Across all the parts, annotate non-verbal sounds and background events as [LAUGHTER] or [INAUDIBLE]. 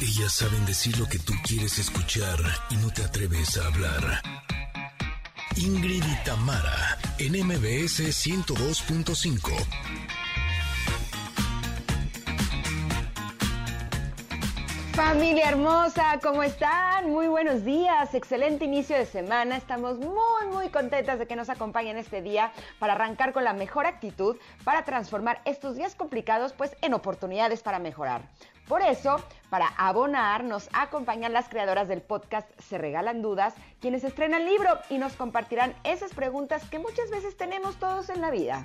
Ellas saben decir lo que tú quieres escuchar y no te atreves a hablar. Ingrid y Tamara, en MBS 102.5. Familia hermosa, ¿cómo están? Muy buenos días, excelente inicio de semana. Estamos muy, muy contentas de que nos acompañen este día para arrancar con la mejor actitud para transformar estos días complicados pues en oportunidades para mejorar. Por eso, para abonar, nos acompañan las creadoras del podcast Se Regalan Dudas, quienes estrenan libro y nos compartirán esas preguntas que muchas veces tenemos todos en la vida.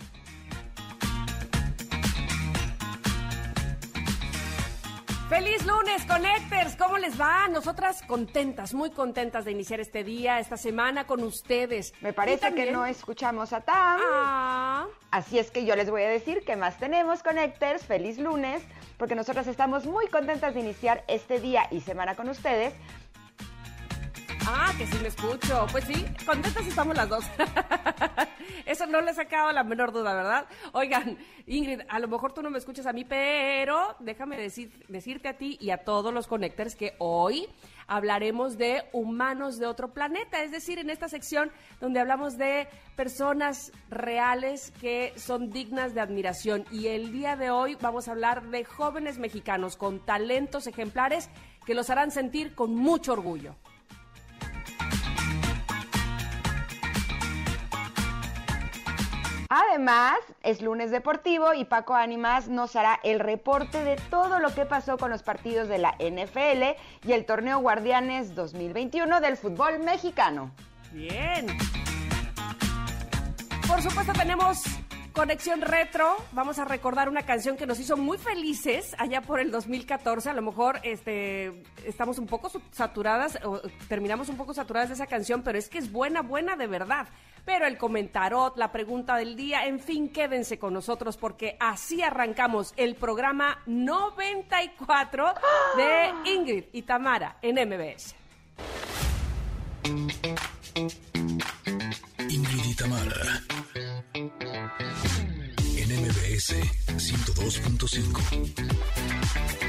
Feliz lunes, Connectors. ¿Cómo les va? Nosotras contentas, muy contentas de iniciar este día, esta semana con ustedes. Me parece que no escuchamos a Tam. Ah. Así es que yo les voy a decir qué más tenemos, Connectors. Feliz lunes, porque nosotras estamos muy contentas de iniciar este día y semana con ustedes. Ah, que sí me escucho. Pues sí, contentas estamos las dos. [LAUGHS] Eso no le sacado la menor duda, ¿verdad? Oigan, Ingrid, a lo mejor tú no me escuchas a mí, pero déjame decir, decirte a ti y a todos los conectores que hoy hablaremos de humanos de otro planeta, es decir, en esta sección donde hablamos de personas reales que son dignas de admiración. Y el día de hoy vamos a hablar de jóvenes mexicanos con talentos ejemplares que los harán sentir con mucho orgullo. Además, es lunes deportivo y Paco Ánimas nos hará el reporte de todo lo que pasó con los partidos de la NFL y el torneo Guardianes 2021 del fútbol mexicano. Bien. Por supuesto tenemos Conexión Retro, vamos a recordar una canción que nos hizo muy felices allá por el 2014. A lo mejor este, estamos un poco saturadas, terminamos un poco saturadas de esa canción, pero es que es buena, buena de verdad. Pero el comentarot, la pregunta del día, en fin, quédense con nosotros porque así arrancamos el programa 94 de Ingrid y Tamara en MBS. Ingrid y Tamara. En MBS 102.5.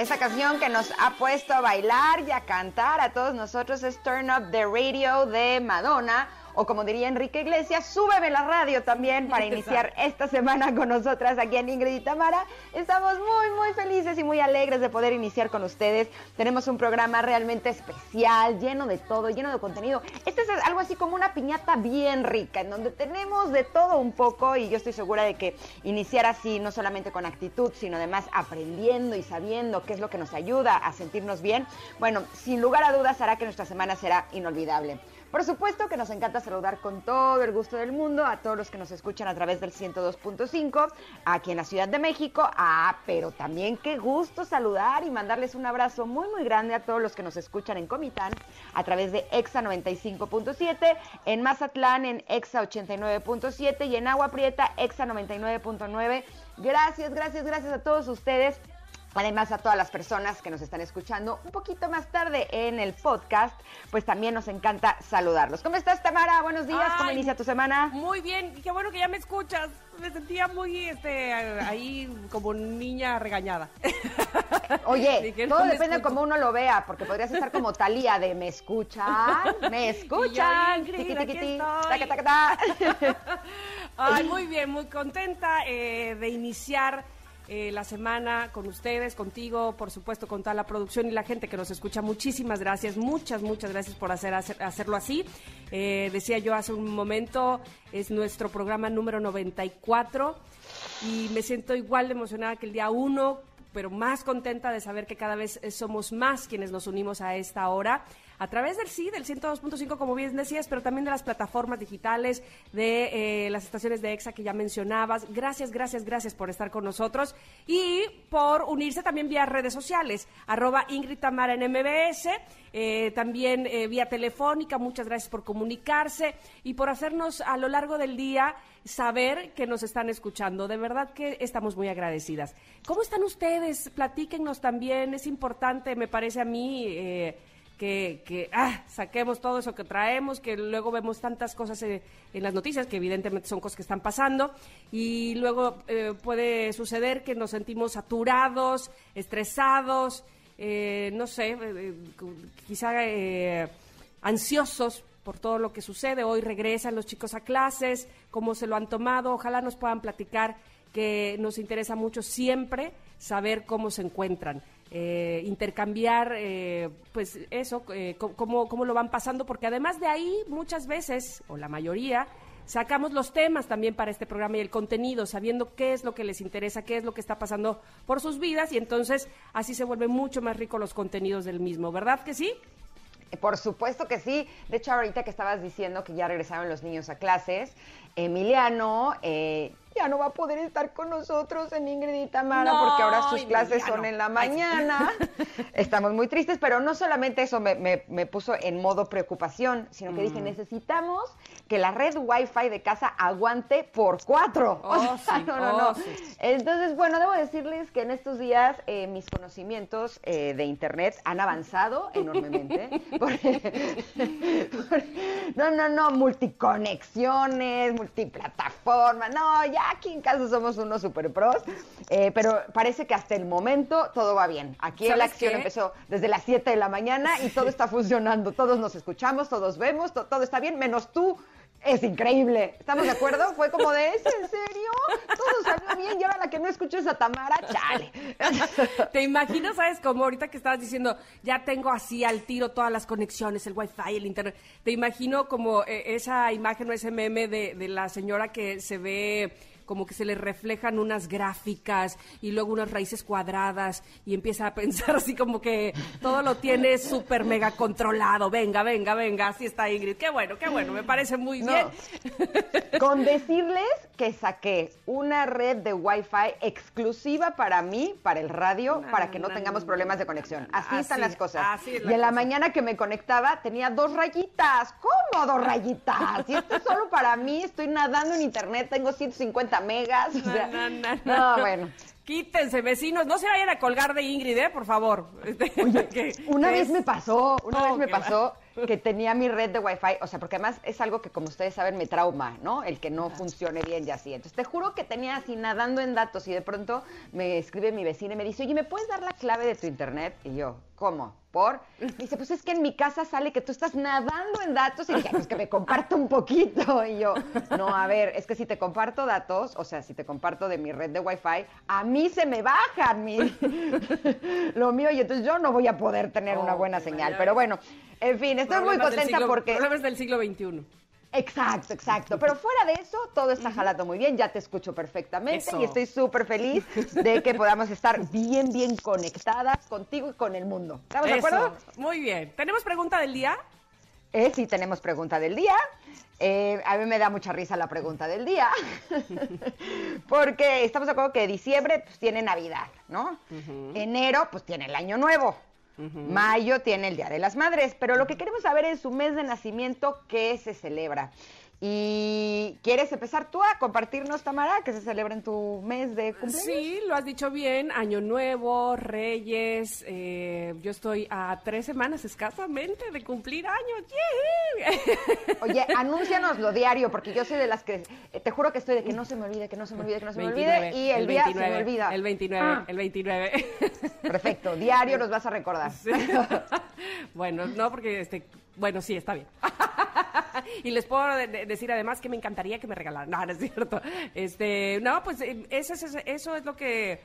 Esa canción que nos ha puesto a bailar y a cantar a todos nosotros es Turn Up the Radio de Madonna. O como diría Enrique Iglesias, súbeme la radio también para [LAUGHS] iniciar esta semana con nosotras aquí en Ingrid y Tamara. Estamos muy, muy felices y muy alegres de poder iniciar con ustedes. Tenemos un programa realmente especial, lleno de todo, lleno de contenido. Este es algo así como una piñata bien rica, en donde tenemos de todo un poco y yo estoy segura de que iniciar así, no solamente con actitud, sino además aprendiendo y sabiendo qué es lo que nos ayuda a sentirnos bien, bueno, sin lugar a dudas hará que nuestra semana será inolvidable. Por supuesto que nos encanta saludar con todo el gusto del mundo a todos los que nos escuchan a través del 102.5 aquí en la Ciudad de México. Ah, pero también qué gusto saludar y mandarles un abrazo muy muy grande a todos los que nos escuchan en Comitán a través de EXA 95.7, en Mazatlán en EXA 89.7 y en Agua Prieta EXA 99.9. Gracias, gracias, gracias a todos ustedes. Además, a todas las personas que nos están escuchando un poquito más tarde en el podcast, pues también nos encanta saludarlos. ¿Cómo estás, Tamara? Buenos días. ¿Cómo inicia tu semana? Muy bien, qué bueno que ya me escuchas. Me sentía muy, este, ahí como niña regañada. [LAUGHS] Oye, [LAUGHS] Dije, todo no depende de cómo uno lo vea, porque podrías estar como Talía de ¿me escuchan? ¿Me [LAUGHS] escuchan? Ingrid, Tiqui, tiqui, taca, taca, ta. Ay, muy bien, muy contenta eh, de iniciar eh, la semana con ustedes, contigo, por supuesto, con toda la producción y la gente que nos escucha. Muchísimas gracias, muchas, muchas gracias por hacer, hacer- hacerlo así. Eh, decía yo hace un momento, es nuestro programa número 94 y me siento igual emocionada que el día 1 pero más contenta de saber que cada vez somos más quienes nos unimos a esta hora a través del sí, del 102.5, como bien decías, pero también de las plataformas digitales, de eh, las estaciones de EXA que ya mencionabas. Gracias, gracias, gracias por estar con nosotros y por unirse también vía redes sociales, arroba Ingrid Tamara en MBS, eh, también eh, vía telefónica. Muchas gracias por comunicarse y por hacernos a lo largo del día saber que nos están escuchando. De verdad que estamos muy agradecidas. ¿Cómo están ustedes? Platíquennos también. Es importante, me parece a mí, que, que, ah, saquemos todo eso que traemos, que luego vemos tantas cosas en las noticias, que evidentemente son cosas que están pasando, y luego eh, puede suceder que nos sentimos saturados, estresados, eh, no sé, eh, eh, quizá eh, ansiosos por todo lo que sucede. Hoy regresan los chicos a clases, cómo se lo han tomado. Ojalá nos puedan platicar que nos interesa mucho siempre saber cómo se encuentran. Eh, intercambiar, eh, pues eso, eh, cómo, cómo lo van pasando, porque además de ahí muchas veces, o la mayoría, sacamos los temas también para este programa y el contenido, sabiendo qué es lo que les interesa, qué es lo que está pasando por sus vidas, y entonces así se vuelven mucho más ricos los contenidos del mismo, ¿verdad que sí? Por supuesto que sí. De hecho, ahorita que estabas diciendo que ya regresaron los niños a clases, Emiliano eh, ya no va a poder estar con nosotros en Ingrid y Tamara No, porque ahora sus clases son en la mañana. [LAUGHS] Estamos muy tristes, pero no solamente eso me, me- me puso en modo preocupación, sino que Mm. dije, necesitamos que la red Wi-Fi de casa aguante por cuatro. Oh, [LAUGHS] O sea, sí, no, no, oh, no. sí. Entonces, bueno, debo decirles que en estos días eh, mis conocimientos eh, de Internet han avanzado enormemente. [LAUGHS] Porque- porque- no, no, no, multiconexiones, multiplataformas. No, ya aquí en casa somos unos super pros. Eh, pero parece que hasta el momento todo va bien. Aquí la ¿Sabes acción qué? empezó desde las 7 de la mañana y todo está funcionando. Todos nos escuchamos, todos vemos, to- todo está bien, menos tú. Es increíble. ¿Estamos de acuerdo? Fue como de, ¿es en serio? Todo salió bien y ahora la que no escuches a Tamara, chale. [LAUGHS] Te imagino, ¿sabes? Como ahorita que estabas diciendo, ya tengo así al tiro todas las conexiones, el wifi, el internet. Te imagino como eh, esa imagen o ese meme de, de la señora que se ve como que se le reflejan unas gráficas y luego unas raíces cuadradas y empieza a pensar así como que todo lo tiene súper mega controlado. Venga, venga, venga, así está Ingrid. Qué bueno, qué bueno, me parece muy No. bien. [LAUGHS] Con decirles que saqué una red de Wi-Fi exclusiva para mí, para el radio, No, para que no no, tengamos problemas de conexión. Así están las cosas. así es y en la cosa. mañana que me conectaba tenía dos rayitas. ¿Cómo dos rayitas? Y esto es solo para mí, estoy nadando en internet, tengo 150 megas. o sea, No, no, no, no, no. bueno. Quítense, vecinos, no se vayan a colgar de Ingrid, ¿eh? Por favor. [LAUGHS] Oye, que- una vez es- me pasó, una Oh, vez me qué pasó que tenía mi red de Wi-Fi, o sea, porque además es algo que como ustedes saben me trauma, ¿no? El que no funcione bien y así. Entonces te juro que tenía así nadando en datos y de pronto me escribe mi vecina y me dice, oye, ¿me puedes dar la clave de tu internet? Y yo, ¿cómo? ¿Por? Me [LAUGHS] dice, pues es que en mi casa sale que tú estás nadando en datos y dije, pues que me comparto un poquito. [LAUGHS] Y yo, no, a ver, es que si te comparto datos, o sea, si te comparto de mi red de Wi-Fi, a mí se me baja mi, [LAUGHS] lo mío y entonces yo no voy a poder tener una Oh, buena señal. Pero bueno, en fin, estoy muy Problemas contenta siglo- porque... Problemas del siglo XXI. Exacto, exacto. Pero fuera de eso, todo está jalando muy bien. Ya te escucho perfectamente Eso. y estoy súper feliz de que podamos estar bien, bien conectadas contigo y con el mundo. ¿Estamos de acuerdo? Muy bien. ¿Tenemos pregunta del día? Eh, sí, tenemos pregunta del día. Eh, a mí me da mucha risa la pregunta del día, [LAUGHS] porque estamos de acuerdo que diciembre pues, tiene Navidad, ¿no? Enero pues tiene el Año Nuevo. Mayo tiene el Día de las Madres, pero lo que queremos saber es su mes de nacimiento, ¿qué se celebra? Y ¿quieres empezar tú a compartirnos, Tamara, que se celebra en tu mes de cumpleaños? Sí, lo has dicho bien. Año Nuevo, Reyes. eh, yo estoy a tres semanas escasamente de cumplir años. ¡Yee! Oye, [LAUGHS] anúncianoslo diario, porque yo soy de las que, eh, te juro que estoy de que no se me olvide, que no se me olvide, que no se me olvide, y el, día se me olvida. El 29, Ah, el 29. [LAUGHS] Perfecto, diario nos vas a recordar. Sí. [LAUGHS] bueno, no, porque este, bueno, sí, está bien. [LAUGHS] y les puedo de- de- decir además que me encantaría que me regalaran. [LAUGHS] No, no es cierto. Este, no, pues eh, eso es, eso es lo que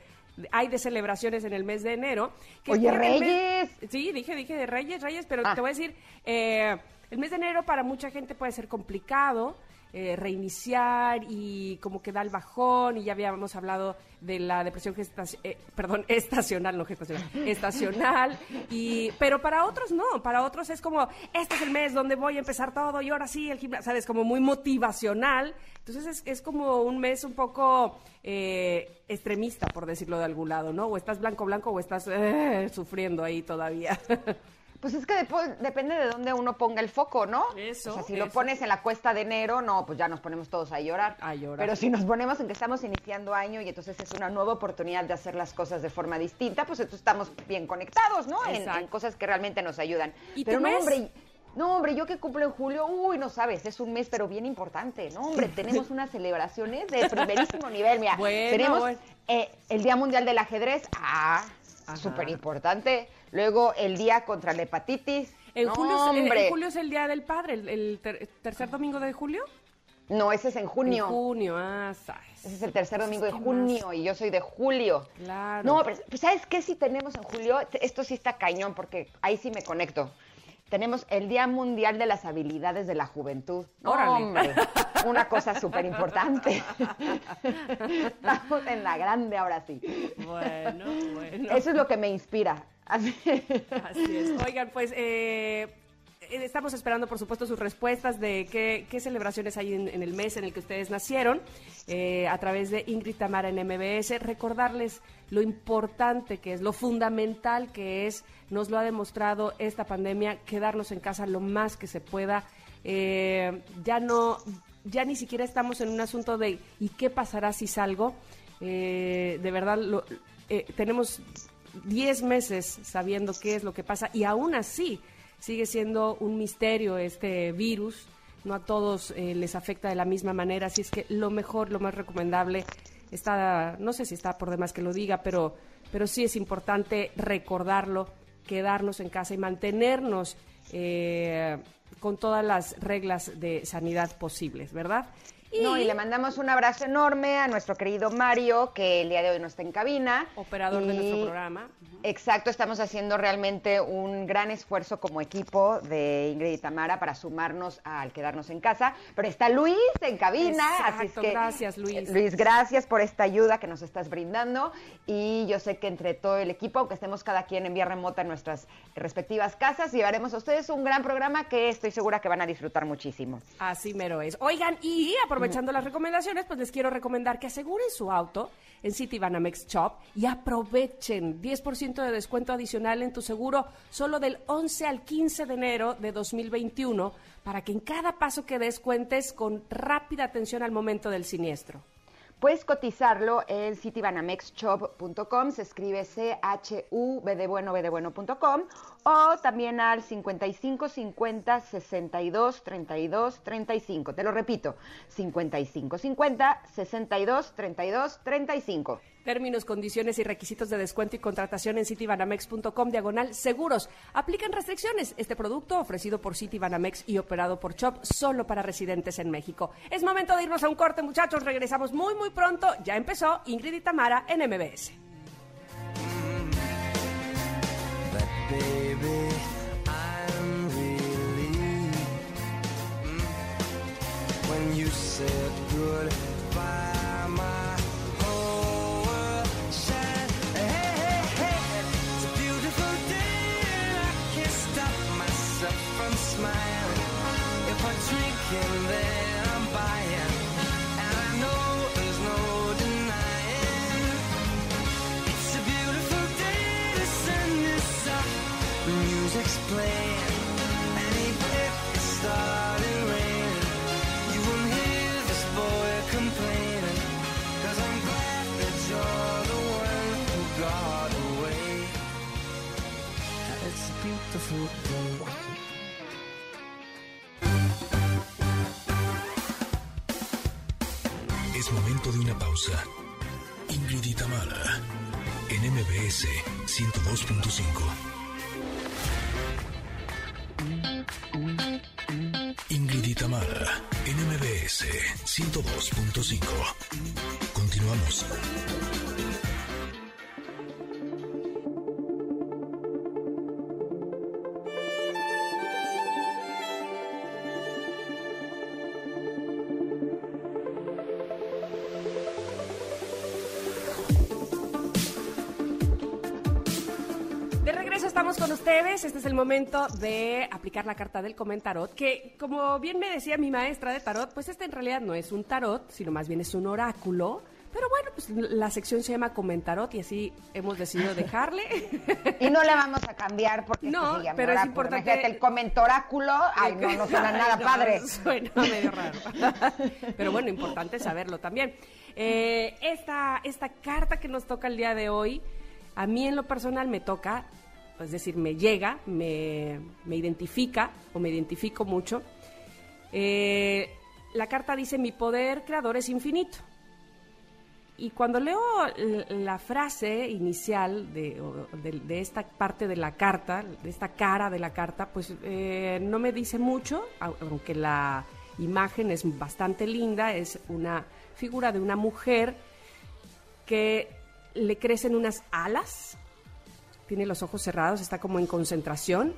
hay de celebraciones en el mes de enero. que Oye, mes- Reyes. sí, dije, dije de Reyes, Reyes, pero Ah. te voy a decir, eh, el mes de enero para mucha gente puede ser complicado. Eh, reiniciar y como que da el bajón y ya habíamos hablado de la depresión gestaci- eh, perdón [LAUGHS] estacional no gestacional estacional y pero para otros no para otros es como este es el mes donde voy a empezar todo y ahora sí el gimnasio sabes como muy motivacional. Entonces es, es como un mes un poco eh, extremista por decirlo de algún lado no o estás blanco blanco o estás eh, sufriendo ahí todavía [LAUGHS] Pues es que depende de dónde uno ponga el foco, ¿no? Eso, O sea, si lo pones en la cuesta de enero, no, pues ya nos ponemos todos a llorar. A llorar. Pero si nos ponemos en que estamos iniciando año y entonces es una nueva oportunidad de hacer las cosas de forma distinta, pues entonces estamos bien conectados, ¿no? En, en cosas que realmente nos ayudan. ¿Y pero no, mes? hombre, no, hombre, yo que cumplo en julio, uy, no sabes, es un mes pero bien importante, ¿no? Hombre, tenemos unas celebraciones de primerísimo nivel, mira. [LAUGHS] Bueno, tenemos bueno. eh, el Día Mundial del Ajedrez, ah, súper importante. Luego el Día contra la Hepatitis. en, No, julio, es- en- hombre. en julio es el día del padre el, el ter- tercer domingo de julio No, ese es en junio. En junio, ah, sabes. Ese es el tercer domingo de ¿Qué junio y yo soy de julio. Claro. No, pero pues, ¿sabes qué? Si tenemos en julio, esto sí está cañón porque ahí sí me conecto. Tenemos el Día Mundial de las Habilidades de la Juventud. Órale. hombre, una cosa súper importante. Estamos en la grande ahora sí. Bueno, bueno. Eso es lo que me inspira. Así. Así es. Oigan, pues eh, estamos esperando, por supuesto, sus respuestas de qué, celebraciones hay en, en el mes en el que ustedes nacieron eh, a través de Ingrid Tamara en MBS. Recordarles lo importante que es, lo fundamental que es, nos lo ha demostrado esta pandemia, quedarnos en casa lo más que se pueda. Eh, ya no, ya ni siquiera estamos en un asunto de ¿y qué pasará si salgo? Eh, de verdad, lo- eh, tenemos 10 meses sabiendo qué es lo que pasa y aún así sigue siendo un misterio este virus. No a todos eh, les afecta de la misma manera, así es que lo mejor, lo más recomendable está, no sé si está por demás que lo diga, pero, pero sí es importante recordarlo, quedarnos en casa y mantenernos eh, con todas las reglas de sanidad posibles, ¿verdad? No, y le mandamos un abrazo enorme a nuestro querido Mario, que el día de hoy no está en cabina. Operador de nuestro programa. Exacto, estamos haciendo realmente un gran esfuerzo como equipo de Ingrid y Tamara para sumarnos al quedarnos en casa. Pero está Luis en cabina, así es Exacto, que gracias, Luis. eh, Luis, gracias por esta ayuda que nos estás brindando y yo sé que entre todo el equipo, aunque estemos cada quien en vía remota en nuestras respectivas casas, llevaremos a ustedes un gran programa que estoy segura que van a disfrutar muchísimo. Así mero es. Oigan, y aprovechando las recomendaciones, pues les quiero recomendar que aseguren su auto en City Banamex Shop y aprovechen 10% de descuento adicional en tu seguro solo del 11 al 15 de enero de 2021 para que en cada paso que des cuentes con rápida atención al momento del siniestro. Puedes cotizarlo en citibanamexshop.com, se escribe C-H-U-B de bueno, B de bueno.com, o también al 55 50 62 32 35. Te lo repito, 55 50 62 32 35. Términos, condiciones y requisitos de descuento y contratación en citibanamex.com diagonal seguros. Aplican restricciones. Este producto ofrecido por Citibanamex y operado por Chop solo para residentes en México. Es momento de irnos a un corte, muchachos. Regresamos muy, muy pronto. Ya empezó Ingrid y Tamara en MBS. Baby, I'm relieved mm, when you said goodbye. De una pausa. Ingrid y Tamara, en MBS 102.5. Ingrid y Tamara, en MBS 102.5. Continuamos. Este es el momento de aplicar la carta del comentarot, que como bien me decía mi maestra de tarot, pues este en realidad no es un tarot, sino más bien es un oráculo. Pero bueno, pues la sección se llama comentarot y así hemos decidido [LAUGHS] dejarle. Y no le vamos a cambiar porque No, esto se llama pero es importante- Imagínate, el comentoráculo, ay, no, no suena [LAUGHS] nada No, padre. [LAUGHS] Suena medio raro. Pero bueno, importante saberlo también. Eh, esta, esta carta que nos toca el día de hoy, a mí en lo personal me toca, es decir, me llega, me, me identifica o me identifico mucho. Eh, la carta dice, mi poder creador es infinito. Y cuando leo la frase inicial de, de- esta parte de la carta, de esta cara de la carta, pues eh, no me dice mucho, au- aunque la imagen es bastante linda, es una figura de una mujer que le crecen unas alas, tiene los ojos cerrados, está como en concentración,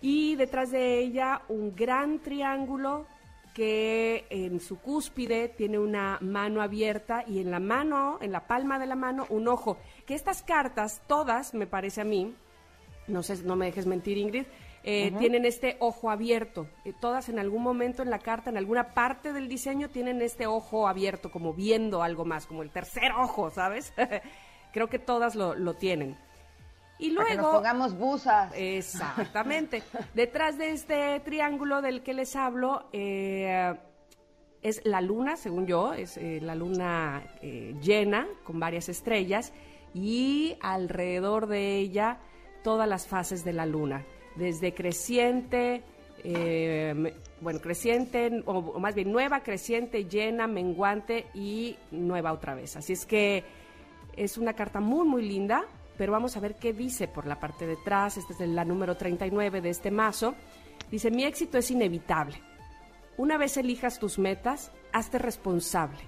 y detrás de ella un gran triángulo que en su cúspide tiene una mano abierta y en la mano, en la palma de la mano, un ojo. Que estas cartas, todas, me parece a mí, no sé, no me dejes mentir, Ingrid, eh, tienen este ojo abierto. Eh, todas en algún momento en la carta, en alguna parte del diseño, tienen este ojo abierto, como viendo algo más, como el tercer ojo, ¿sabes? [LAUGHS] Creo que todas lo, lo tienen. Y Para que nos luego... pongamos busas. Exactamente. [LAUGHS] Detrás de este triángulo del que les hablo eh, es la luna, según yo, es eh, la luna eh, llena con varias estrellas y alrededor de ella todas las fases de la luna, desde creciente, eh, me- bueno, creciente, o, o más bien nueva, creciente, llena, menguante y nueva otra vez. Así es que es una carta muy, muy linda, pero vamos a ver qué dice por la parte de atrás. Esta es la número 39 de este mazo. Dice, mi éxito es inevitable. Una vez elijas tus metas, hazte responsable.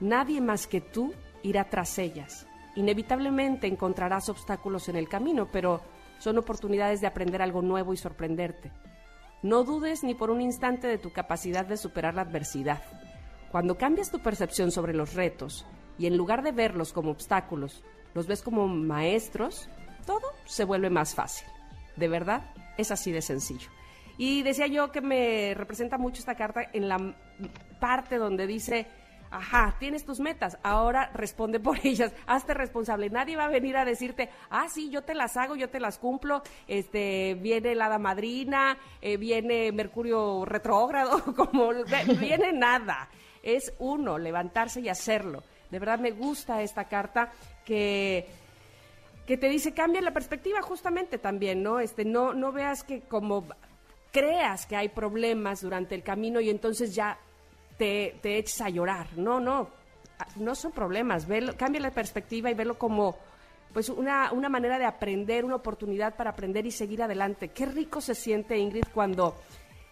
Nadie más que tú irá tras ellas. Inevitablemente encontrarás obstáculos en el camino, pero son oportunidades de aprender algo nuevo y sorprenderte. No dudes ni por un instante de tu capacidad de superar la adversidad. Cuando cambias tu percepción sobre los retos y en lugar de verlos como obstáculos, los ves como maestros, todo se vuelve más fácil. De verdad, es así de sencillo. Y decía yo que me representa mucho esta carta en la parte donde dice, ajá, tienes tus metas, ahora responde por [LAUGHS] ellas, hazte responsable. Nadie va a venir a decirte, ah, sí, yo te las hago, yo te las cumplo, este, viene la hada madrina, eh, viene Mercurio retrógrado, [LAUGHS] como viene nada. Es uno, levantarse y hacerlo. De verdad me gusta esta carta que que te dice cambia la perspectiva justamente también, ¿no? Este no no veas que como creas que hay problemas durante el camino y entonces ya te, te eches a llorar. No, no, no son problemas. Verlo, cambia la perspectiva y verlo como pues una, una manera de aprender, una oportunidad para aprender y seguir adelante. Qué rico se siente, Ingrid, cuando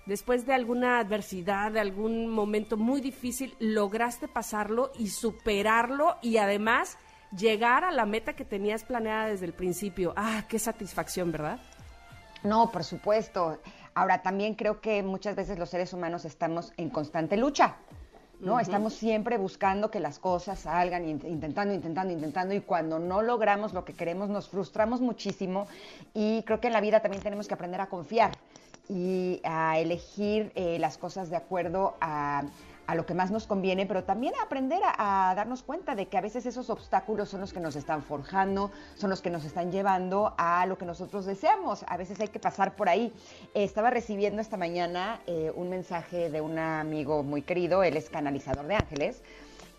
después de alguna adversidad, de algún momento muy difícil, lograste pasarlo y superarlo y además llegar a la meta que tenías planeada desde el principio. Ah, qué satisfacción, ¿verdad? No, por supuesto. Ahora, también creo que muchas veces los seres humanos estamos en constante lucha, ¿no? Estamos siempre buscando que las cosas salgan, int- intentando, intentando, intentando, y cuando no logramos lo que queremos nos frustramos muchísimo y creo que en la vida también tenemos que aprender a confiar y a elegir eh, las cosas de acuerdo a, a lo que más nos conviene, pero también a aprender a, darnos cuenta de que a veces esos obstáculos son los que nos están forjando, son los que nos están llevando a lo que nosotros deseamos. A veces hay que pasar por ahí. Estaba recibiendo esta mañana eh, un mensaje de un amigo muy querido, él es canalizador de ángeles,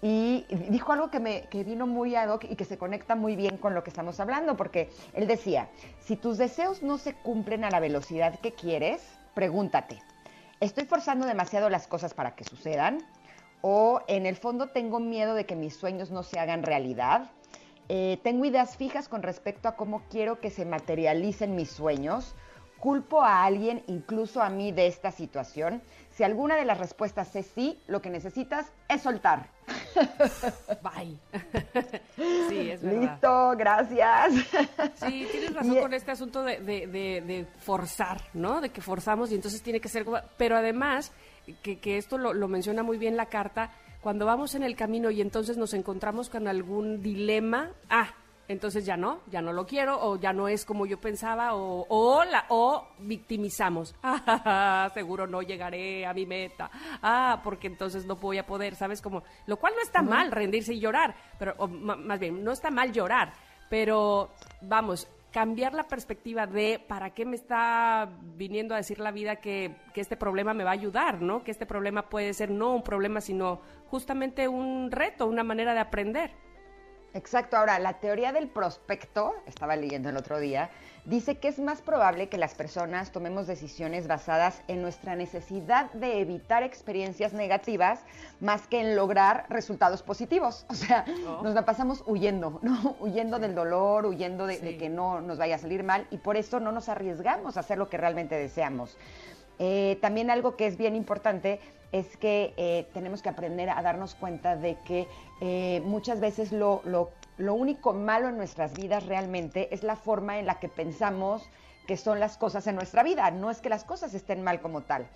y dijo algo que me que vino muy ad hoc y que se conecta muy bien con lo que estamos hablando, porque él decía, si tus deseos no se cumplen a la velocidad que quieres, pregúntate, ¿estoy forzando demasiado las cosas para que sucedan? ¿O en el fondo tengo miedo de que mis sueños no se hagan realidad? Eh, ¿Tengo ideas fijas con respecto a cómo quiero que se materialicen mis sueños? ¿Culpo a alguien, incluso a mí, de esta situación? Si alguna de las respuestas es sí, lo que necesitas es soltar. Bye. [LAUGHS] sí, es verdad. Listo, gracias. Sí, tienes razón con este asunto de, de- de- de forzar, ¿no? De que forzamos y entonces tiene que ser... como- Pero además, que, que esto lo, lo menciona muy bien la carta, cuando vamos en el camino y entonces nos encontramos con algún dilema, ah, entonces ya no, ya no lo quiero, o ya no es como yo pensaba, o, o, la, o victimizamos. [LAUGHS] Ah, seguro no llegaré a mi meta. Ah, porque entonces no voy a poder, ¿sabes? Como, lo cual no está mal rendirse y llorar, pero o más bien, no está mal llorar, pero vamos, cambiar la perspectiva de para qué me está viniendo a decir la vida que, que este problema me va a ayudar, ¿no? Que este problema puede ser no un problema, sino justamente un reto, una manera de aprender. Exacto, ahora la teoría del prospecto, estaba leyendo el otro día, dice que es más probable que las personas tomemos decisiones basadas en nuestra necesidad de evitar experiencias negativas más que en lograr resultados positivos. O sea, Oh. nos la pasamos huyendo, ¿no? [LAUGHS] Huyendo del dolor, huyendo de, que no nos vaya a salir mal y por eso no nos arriesgamos a hacer lo que realmente deseamos. Eh, también algo que es bien importante es que eh, tenemos que aprender a darnos cuenta de que eh, muchas veces lo, lo- lo único malo en nuestras vidas realmente es la forma en la que pensamos que son las cosas en nuestra vida, no es que las cosas estén mal como tal.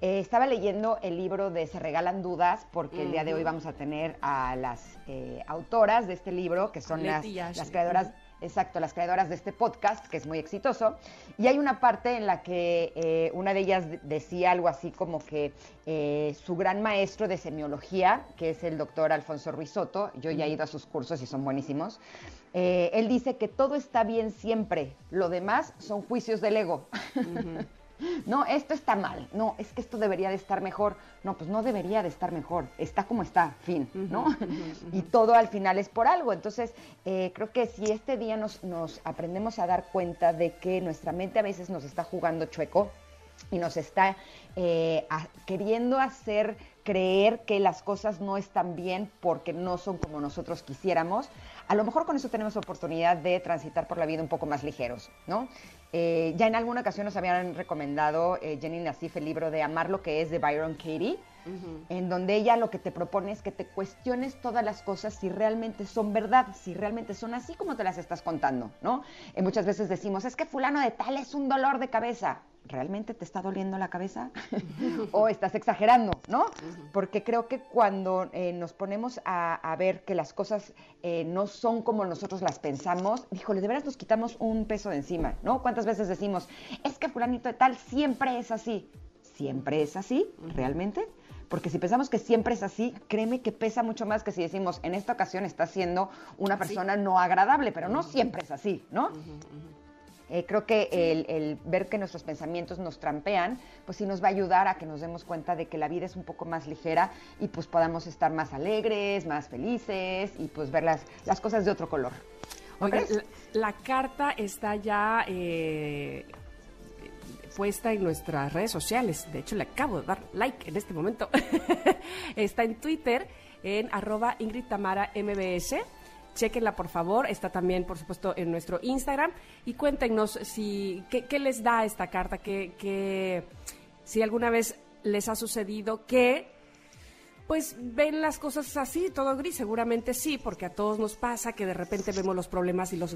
Eh, estaba leyendo el libro de Se Regalan Dudas, porque el día de hoy vamos a tener a las eh, autoras de este libro, que son las, Leti las creadoras Exacto, las creadoras de este podcast, que es muy exitoso. Y hay una parte en la que eh, una de ellas de- decía algo así como que eh, su gran maestro de semiología, que es el doctor Alfonso Ruizotto, yo ya he ido a sus cursos y son buenísimos, eh, él dice que todo está bien siempre, lo demás son juicios del ego. No, esto está mal. No, es que esto debería de estar mejor. No, pues no debería de estar mejor. Está como está, fin, ¿no? [LAUGHS] Y todo al final es por algo. Entonces, eh, creo que si este día nos, nos aprendemos a dar cuenta de que nuestra mente a veces nos está jugando chueco y nos está eh, a- queriendo hacer creer que las cosas no están bien porque no son como nosotros quisiéramos, a lo mejor con eso tenemos oportunidad de transitar por la vida un poco más ligeros, ¿no? Eh, ya en alguna ocasión nos habían recomendado eh, Jenny Nassif el libro de Amar lo que es de Byron Katie, en donde ella lo que te propone es que te cuestiones todas las cosas si realmente son verdad, si realmente son así como te las estás contando, ¿no? Eh, muchas veces decimos, es que fulano de tal es un dolor de cabeza. ¿Realmente te está doliendo la cabeza? [LAUGHS] o estás exagerando, ¿no? Porque creo que cuando eh, nos ponemos a, a ver que las cosas eh, no son como nosotros las pensamos, híjole, de veras nos quitamos un peso de encima, ¿no? ¿Cuántas veces decimos, es que fulanito de tal siempre es así? ¿Siempre es así? ¿Realmente? Porque si pensamos que siempre es así, créeme que pesa mucho más que si decimos, en esta ocasión está siendo una persona no agradable, pero no siempre es así, ¿no? Eh, creo que el, el ver que nuestros pensamientos nos trampean, pues sí nos va a ayudar a que nos demos cuenta de que la vida es un poco más ligera y pues podamos estar más alegres, más felices y pues ver las, las cosas de otro color. La, la carta está ya eh, puesta en nuestras redes sociales. De hecho, le acabo de dar like en este momento. [LAUGHS] está en Twitter, en arroba Ingrid Tamara MBS. Chequenla, por favor. Está también, por supuesto, en nuestro Instagram. Y cuéntenos si, qué, les da esta carta, qué, qué- si alguna vez les ha sucedido que pues ven las cosas así, todo gris, seguramente sí, porque a todos nos pasa que de repente vemos los problemas y los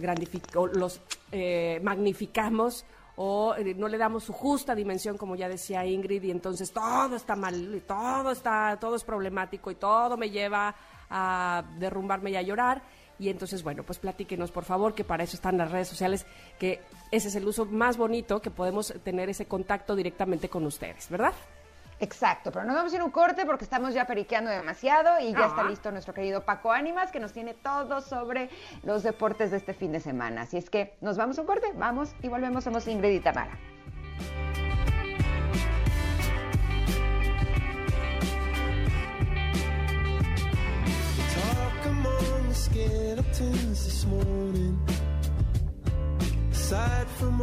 los eh, magnificamos o eh, no le damos su justa dimensión, como ya decía Ingrid, y entonces todo está mal, todo está, todo es problemático y todo me lleva a derrumbarme y a llorar. Y entonces, bueno, pues platíquenos, por favor, que para eso están las redes sociales, que ese es el uso más bonito, que podemos tener ese contacto directamente con ustedes, ¿verdad? Exacto, pero nos vamos a ir a un corte porque estamos ya periqueando demasiado y ya está Ah. listo nuestro querido Paco Ánimas que nos tiene todo sobre los deportes de este fin de semana. Así es que nos vamos a un corte, vamos y volvemos. Somos Ingrid y Tamara. Aside from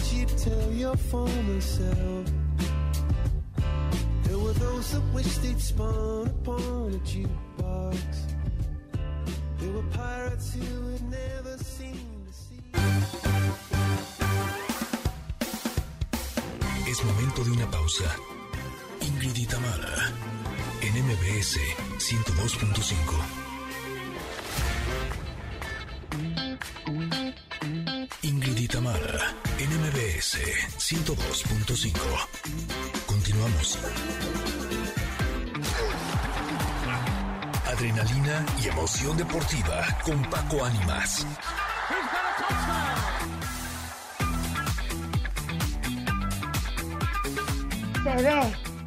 that you'd tell your former self? There were those that wish they'd spun upon a jukebox. There were pirates who had never seen the sea. Es momento de una pausa. Ingrid y Tamara, en MBS 102.5. Ingrid en MBS 102.5. Continuamos. Adrenalina y emoción deportiva con Paco Ánimas. Se ve,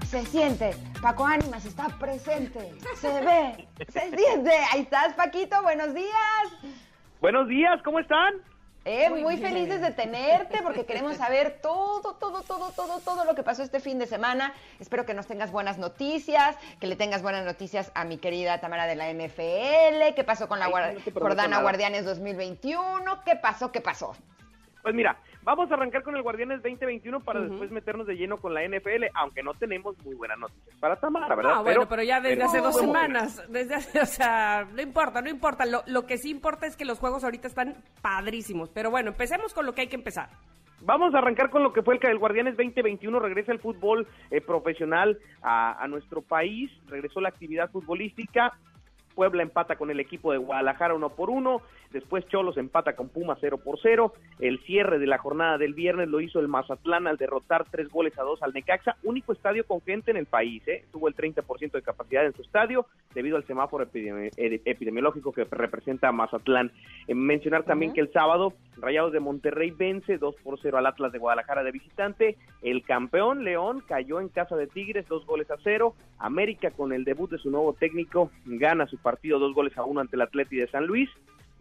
se siente. Paco Ánimas está presente. Se ve, se siente. Ahí estás, Paquito. Buenos días. Buenos días, ¿cómo están? Eh, Muy felices de tenerte porque queremos saber todo, todo, todo, todo, todo lo que pasó este fin de semana. Espero que nos tengas buenas noticias, que le tengas buenas noticias a mi querida Tamara de la NFL. ¿Qué pasó con la Ay, no Jordana nada. Guardianes 2021? ¿Qué pasó? ¿Qué pasó? Pues mira, vamos a arrancar con el Guardianes 2021 para después meternos de lleno con la NFL, aunque no tenemos muy buenas noticias para Tamara, ¿verdad? Ah, bueno, pero ya desde pero hace dos semanas, desde hace, o sea, no importa, no importa. Lo, lo que sí importa es que los juegos ahorita están padrísimos. Pero bueno, empecemos con lo que hay que empezar. Vamos a arrancar con lo que fue el, el Guardianes 2021. Regresa el fútbol eh, profesional a, a nuestro país. Regresó la actividad futbolística. Puebla empata con el equipo de Guadalajara uno por uno. Después Cholos empata con Puma 0 por 0. El cierre de la jornada del viernes lo hizo el Mazatlán al derrotar tres goles a dos al Necaxa. Único estadio con gente en el país. ¿eh? Tuvo el 30% de capacidad en su estadio debido al semáforo epidemi- eh, epidemiológico que representa a Mazatlán. Eh, mencionar también que el sábado Rayados de Monterrey vence 2 por 0 al Atlas de Guadalajara de visitante. El campeón León cayó en casa de Tigres, dos goles a cero. América con el debut de su nuevo técnico gana su partido dos goles a uno ante el Atleti de San Luis.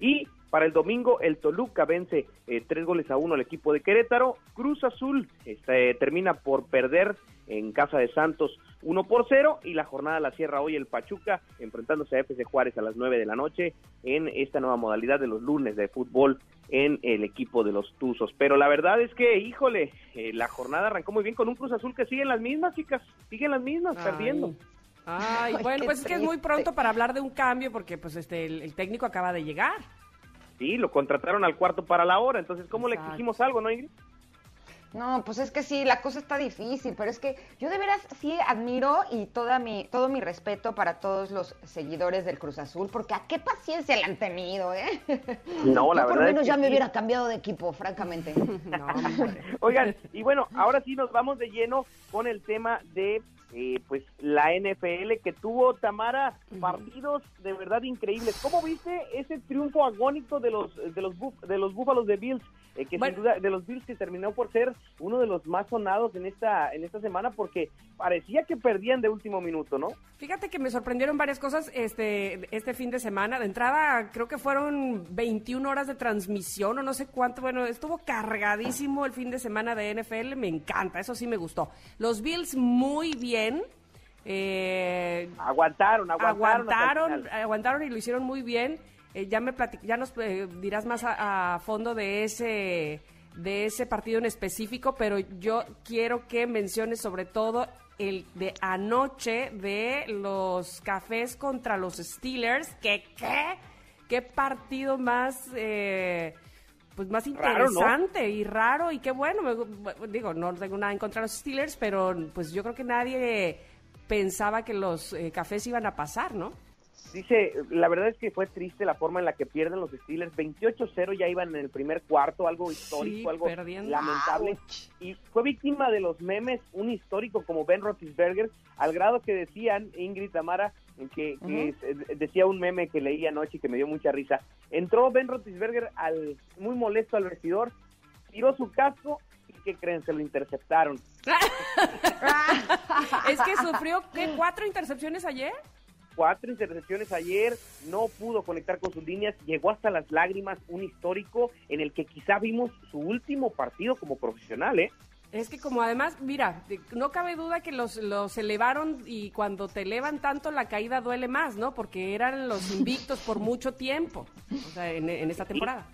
Y para el domingo el Toluca vence eh, tres goles a uno al equipo de Querétaro. Cruz Azul este, termina por perder en casa de Santos 1 por 0 y la jornada la cierra hoy el Pachuca enfrentándose a FC Juárez a las 9 de la noche en esta nueva modalidad de los lunes de fútbol en el equipo de los Tuzos. Pero la verdad es que, híjole, eh, la jornada arrancó muy bien con un Cruz Azul que sigue en las mismas, chicas, siguen las mismas, perdiendo. Ay, Ay, bueno, pues es que es muy pronto para hablar de un cambio porque pues este el, el técnico acaba de llegar. Sí, lo contrataron al cuarto para la hora, entonces, ¿cómo le exigimos algo, no, Ingrid? No, pues es que sí, la cosa está difícil, pero es que yo de veras sí admiro y toda mi, todo mi respeto para todos los seguidores del Cruz Azul, porque a qué paciencia le han tenido, ¿eh? No, la [LAUGHS] Yo por verdad es menos que ya me hubiera cambiado de equipo, francamente. [LAUGHS] No. Oigan, y bueno, ahora sí nos vamos de lleno con el tema de eh, pues la NFL que tuvo Tamara partidos de verdad increíbles. ¿Cómo viste ese triunfo agónico de los de los de los Búfalos de Bills eh, que Bueno. sin duda de los Bills que terminó por ser uno de los más sonados en esta en esta semana porque parecía que perdían de último minuto, ¿no? Fíjate que me sorprendieron varias cosas este, este fin de semana. De entrada, creo que fueron 21 horas de transmisión o no sé cuánto. Bueno, estuvo cargadísimo el fin de semana de NFL. Me encanta, eso sí me gustó. Los Bills muy bien. eh, Aguantaron, aguantaron. aguantaron, aguantaron y lo hicieron muy bien. Eh, ya me platic- ya nos eh, dirás más a, a fondo de ese de ese partido en específico, pero yo quiero que menciones sobre todo el de anoche de los Cafés contra los Steelers. Que qué qué partido más eh, pues más Raro, ¿no? interesante y raro y qué bueno. me digo, no tengo nada en contra de los Steelers, pero pues yo creo que nadie pensaba que los eh, cafés iban a pasar, ¿no? Dice, la verdad es que fue triste la forma en la que pierden los Steelers. 28-0 ya iban en el primer cuarto, algo histórico, Sí, algo perdiendo. lamentable. Y fue víctima de los memes un histórico como Ben Roethlisberger, al grado que decían, Ingrid Tamara, que, que decía un meme que leí anoche y que me dio mucha risa. Entró Ben Roethlisberger al, muy molesto al vestidor, tiró su casco y ¿qué creen? Se lo interceptaron. [LAUGHS] es que sufrió ¿qué, cuatro intercepciones ayer. Cuatro intercepciones ayer, no pudo conectar con sus líneas, llegó hasta las lágrimas, un histórico en el que quizá vimos su último partido como profesional, ¿eh? Es que como además, mira, no cabe duda que los, los elevaron y cuando te elevan tanto la caída duele más, ¿no? Porque eran los [LAUGHS] invictos por mucho tiempo, o sea, en, en esta temporada.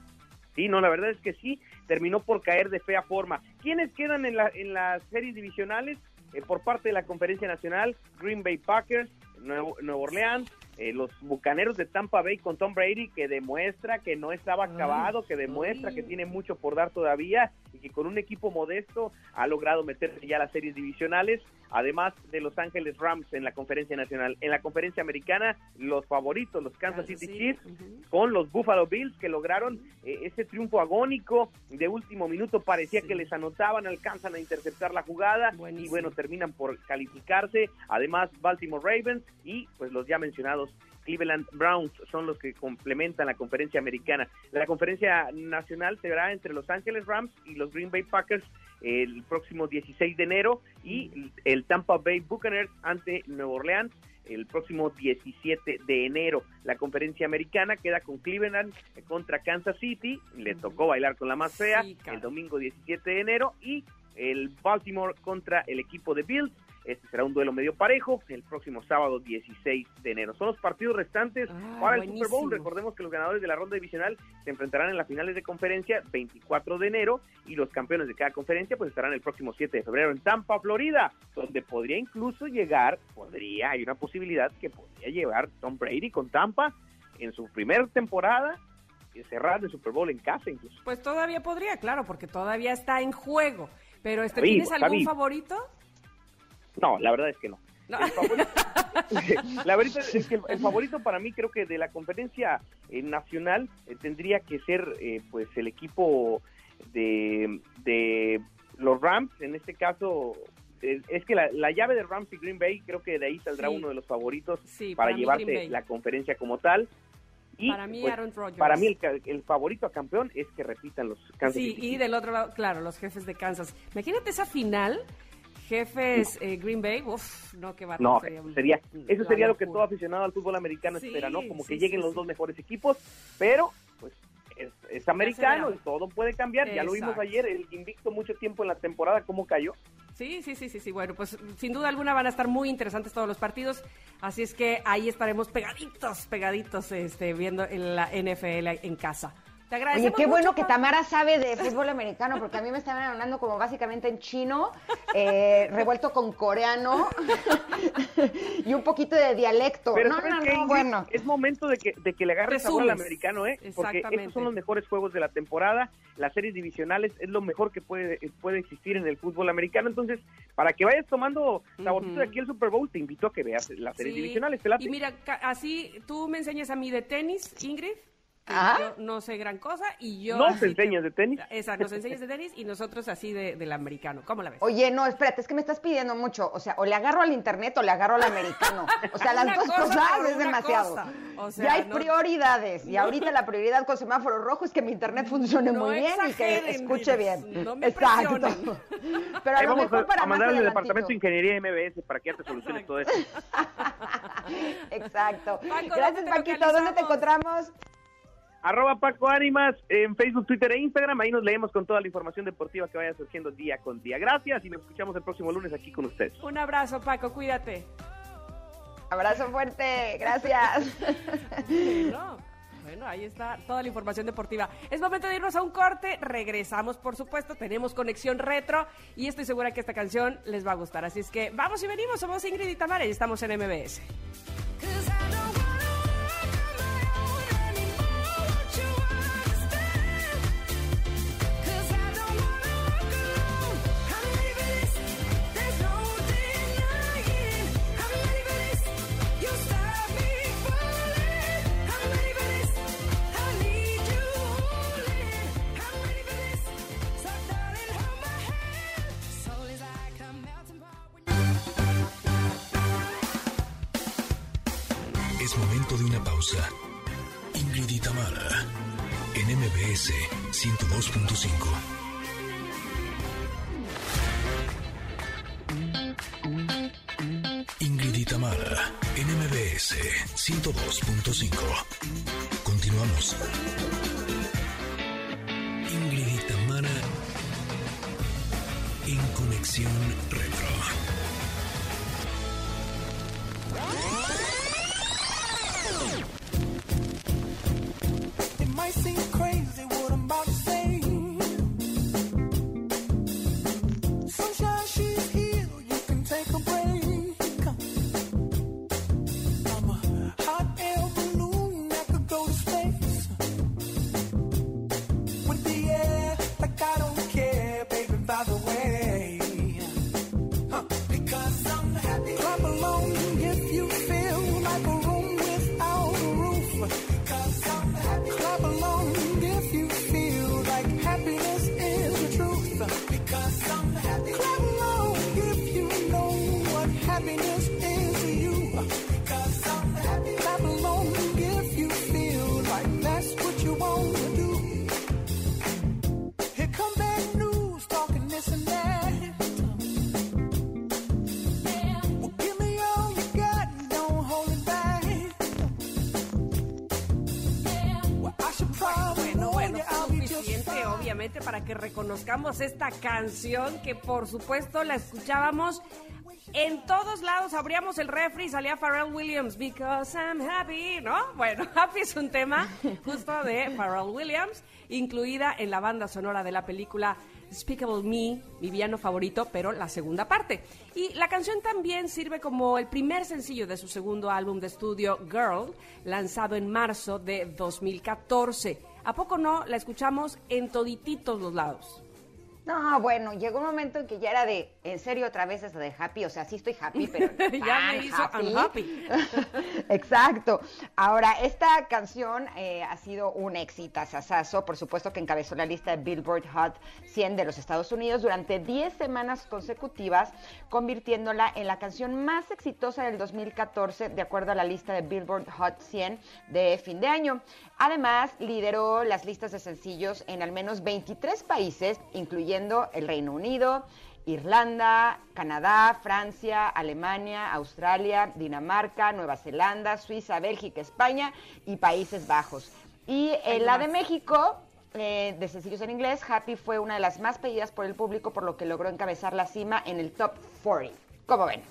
Sí, no, la verdad es que sí, terminó por caer de fea forma. ¿Quiénes quedan en, la, en las series divisionales? Eh, por parte de la Conferencia Nacional, Green Bay Packers, Nuevo, Nuevo Orleans, eh, los Bucaneros de Tampa Bay con Tom Brady, que demuestra que no estaba acabado, que demuestra que tiene mucho por dar todavía y que con un equipo modesto ha logrado meterse ya a las series divisionales, además de Los Ángeles Rams en la Conferencia Nacional. En la Conferencia Americana, los favoritos, los Kansas, City Chiefs, con los Buffalo Bills que lograron eh, ese triunfo agónico de último minuto. Parecía Sí. que les anotaban, alcanzan a interceptar la jugada Buenísimo. y bueno, terminan por calificarse. Además, Baltimore Ravens y pues los ya mencionados Cleveland Browns son los que complementan la conferencia americana. La conferencia nacional se verá entre Los Ángeles Rams y los Green Bay Packers el próximo 16 de enero y el Tampa Bay Buccaneers ante Nueva Orleans el próximo 17 de enero. La conferencia americana queda con Cleveland contra Kansas City, le tocó bailar con la más fea Sí, el domingo 17 de enero y el Baltimore contra el equipo de Bills. Este será un duelo medio parejo el próximo sábado 16 de enero. Son los partidos restantes Ah, para el Super Bowl. Recordemos que los ganadores de la ronda divisional se enfrentarán en las finales de conferencia 24 de enero y los campeones de cada conferencia pues estarán el próximo 7 de febrero en Tampa, Florida, donde podría incluso llegar, podría, hay una posibilidad que podría llevar Tom Brady con Tampa en su primera temporada y cerrar el Super Bowl en casa incluso. Pues todavía podría, claro, porque todavía está en juego. Pero este, ¿tienes algún favorito? No, la verdad es que no. No. El favorito, [LAUGHS] [LAUGHS] la verdad es que el, el favorito para mí creo que de la conferencia eh, nacional eh, tendría que ser eh, pues el equipo de, de los Rams, en este caso es que la, la llave de Rams y Green Bay creo que de ahí saldrá Sí. uno de los favoritos Sí, para, llevarse la conferencia como tal. Y, Para mí, pues, Aaron Rodgers. Para mí el, el favorito a campeón es que repitan los Kansas Sí, City y del otro lado, claro, los jefes de Kansas. Imagínate esa final, jefes eh, Green Bay, uff, no, qué barato. No, sería, eso sería lo que todo aficionado al fútbol americano Sí, espera, ¿no? Como que lleguen sí, los dos mejores equipos, pero pues es, es americano y todo puede cambiar. Ya lo vimos ayer, el invicto mucho tiempo en la temporada, cómo cayó. Sí, sí, sí, sí, sí. Bueno, pues sin duda alguna van a estar muy interesantes todos los partidos. Así es que ahí estaremos pegaditos, pegaditos, este, viendo en la NFL en casa. Te Oye, agradecemos. qué bueno que. Tamara sabe de fútbol americano, porque a mí me estaban hablando como básicamente en chino, eh, [LAUGHS] revuelto con coreano [LAUGHS] y un poquito de dialecto. Pero no, ¿sabes no, qué, no, bueno. Es momento de que, de que le agarre sabor al americano, ¿eh? Porque estos son los mejores juegos de la temporada, las series divisionales es lo mejor que puede, puede existir en el fútbol americano. Entonces, para que vayas tomando saborcito Ujú. de aquí el Super Bowl, te invito a que veas las series Sí. divisionales. ¿te late? Y mira, así tú me enseñas a mí de tenis, Ingrid. Que Ajá. yo no sé gran cosa y yo... Nos enseñas de tenis. Esa, nos enseñas de tenis y nosotros así de, del americano. ¿Cómo la ves? Oye, no, espérate, es que me estás pidiendo mucho. O sea, o le agarro al internet o le agarro al americano. O sea, las dos cosa cosas es demasiado. cosa. O sea, ya hay no- prioridades. Y ahorita la prioridad con semáforo rojo es que mi internet funcione No muy bien y que escuche bien. no me Exacto. presionen. Pero a Ahí lo vamos mejor a, para a mandar al departamento de ingeniería MBS para que ya te soluciones todo eso. [LAUGHS] Exacto. Paco, ¿dónde Gracias, Paquito. ¿Dónde te encontramos? Arroba Paco Ánimas en Facebook, Twitter e Instagram. Ahí nos leemos con toda la información deportiva que vaya surgiendo día con día. Gracias y nos escuchamos el próximo lunes aquí con ustedes. Un abrazo, Paco, cuídate. Abrazo fuerte. Gracias. Bueno, bueno, ahí está toda la información deportiva. Es momento de irnos a un corte. Regresamos, por supuesto. Tenemos conexión retro y estoy segura que esta canción les va a gustar. Así es que vamos y venimos. Somos Ingrid y Tamara y estamos en MBS. Pausa. Ingrid en MBS 102.5. Ingrid y en MBS 102.5. Continuamos. Ingrid y en Conexión Retro. Boom! Esta canción que, por supuesto, la escuchábamos en todos lados. Abríamos el refri y salía Pharrell Williams, Because I'm Happy, ¿no? Bueno, [LAUGHS] Happy es un tema justo de Pharrell Williams, incluida en la banda sonora de la película Speakable Me, mi villano favorito, pero la segunda parte. Y la canción también sirve como el primer sencillo de su segundo álbum de estudio, Girl, lanzado en marzo de 2014. ¿A poco no? La escuchamos en todititos los lados. No, bueno, llegó un momento en que ya era de, en serio, otra vez esa de happy, o sea, sí estoy happy, pero [LAUGHS] no Ya me hizo unhappy. [LAUGHS] Exacto. Ahora, esta canción eh, ha sido un éxito, sasazo, por supuesto que encabezó la lista de Billboard Hot 100 de los Estados Unidos durante 10 semanas consecutivas, convirtiéndola en la canción más exitosa del 2014, de acuerdo a la lista de Billboard Hot 100 de fin de año. Además, lideró las listas de sencillos en al menos 23 países, incluyendo el Reino Unido, Irlanda, Canadá, Francia, Alemania, Australia, Dinamarca, Nueva Zelanda, Suiza, Bélgica, España y Países Bajos. Y en la de México, eh, de sencillos en inglés, Happy fue una de las más pedidas por el público, por lo que logró encabezar la cima en el top 40. ¿Cómo ven?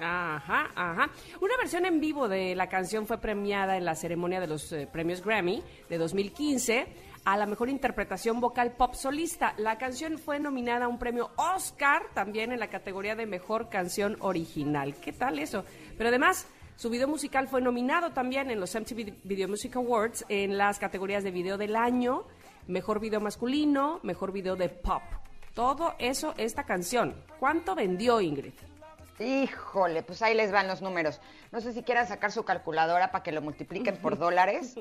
Ajá, ajá. Una versión en vivo de la canción fue premiada en la ceremonia de los eh, premios Grammy de 2015 a la mejor interpretación vocal pop solista. La canción fue nominada a un premio Oscar también en la categoría de mejor canción original. ¿Qué tal eso? Pero además, su video musical fue nominado también en los MTV Video Music Awards en las categorías de video del año, mejor video masculino, mejor video de pop. Todo eso, esta canción. ¿Cuánto vendió Ingrid? Híjole, pues ahí les van los números. No sé si quieran sacar su calculadora para que lo multipliquen por [LAUGHS] dólares.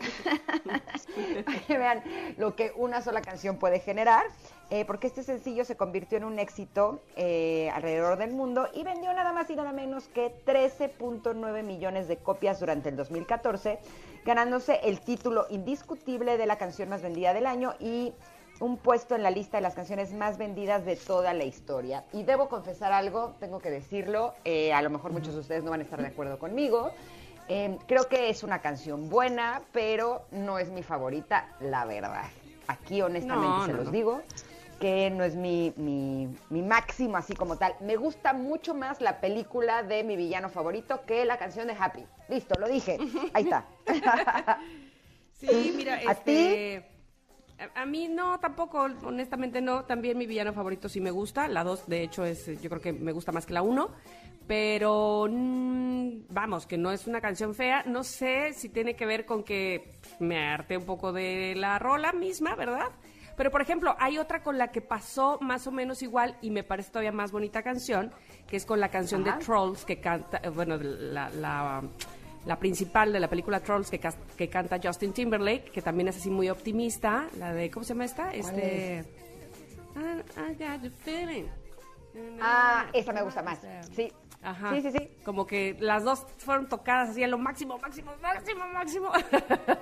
Para [LAUGHS] que vean lo que una sola canción puede generar. eh, porque este sencillo se convirtió en un éxito eh, alrededor del mundo y vendió nada más y nada menos que 13.9 millones de copias durante el 2014, ganándose el título indiscutible de la canción más vendida del año y un puesto en la lista de las canciones más vendidas de toda la historia. Y debo confesar algo, tengo que decirlo, eh, a lo mejor muchos de ustedes no van a estar de acuerdo conmigo. Eh, creo que es una canción buena, pero no es mi favorita, la verdad. Aquí honestamente No, se no, los no. digo que no es mi, mi, mi máximo así como tal. Me gusta mucho más la película de mi villano favorito que la canción de Happy. Listo, lo dije. Ahí está. [LAUGHS] Sí, mira, ¿A este... A, a mí no, tampoco, honestamente no. También mi villano favorito sí me gusta. La 2, de hecho, es, eh, yo creo que me gusta más que la 1. Pero, mm, vamos, que no es una canción fea. No sé si tiene que ver con que me harté un poco de la rola misma, ¿verdad? Pero, por ejemplo, hay otra con la que pasó más o menos igual y me parece todavía más bonita canción, que es con la canción Ajá. de Trolls que canta, eh, bueno, la, la, la principal de la película Trolls que, que canta Justin Timberlake, que también es así muy optimista, la de, ¿cómo se llama esta? Este... I, I got the feeling. ah, esa me gusta más. Sí. Ajá. Sí, sí, sí. Como que las dos fueron tocadas así a lo máximo, máximo, máximo, máximo.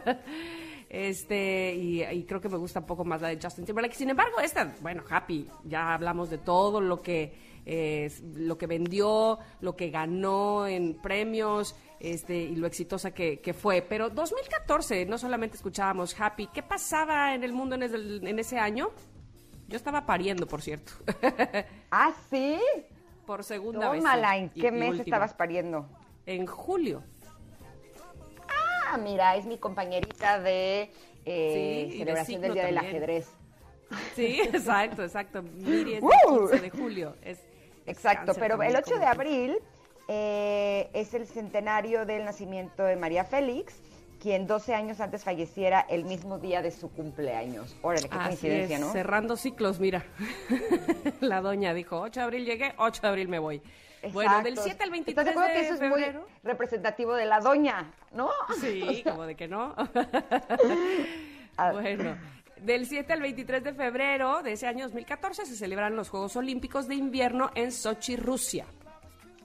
[LAUGHS] este, y, y creo que me gusta un poco más la de Justin Timberlake. Sin embargo, esta, bueno, Happy, ya hablamos de todo lo que, eh, lo que vendió, lo que ganó en premios, este, y lo exitosa que, que fue. Pero 2014, no solamente escuchábamos Happy, ¿qué pasaba en el mundo en ese, en ese año? Yo estaba pariendo, por cierto. [LAUGHS] Ah, sí. por segunda vez. Tómala, sí, ¿en qué y mes estabas pariendo? En julio. Ah, mira, es mi compañerita de eh, Sí, y de celebración del Día del. Ajedrez. Sí, [LAUGHS] exacto, exacto. Miri es el 15 de julio. Es, Exacto, pero el 8 como de abril eh, es el centenario del nacimiento de María Félix, quien 12 años antes falleciera el mismo día de su cumpleaños. Órale, qué Así coincidencia, es, ¿no? cerrando ciclos, mira. [LAUGHS] La doña dijo, 8 de abril llegué, 8 de abril me voy. Bueno, del Exacto. 7 al 23 ¿Estás de que eso es febrero. muy representativo de la doña, no? Sí, [LAUGHS] como de que no. [LAUGHS] Ah. bueno, del 7 al 23 de febrero de ese año 2014 se celebran los Juegos Olímpicos de Invierno en Sochi, Rusia.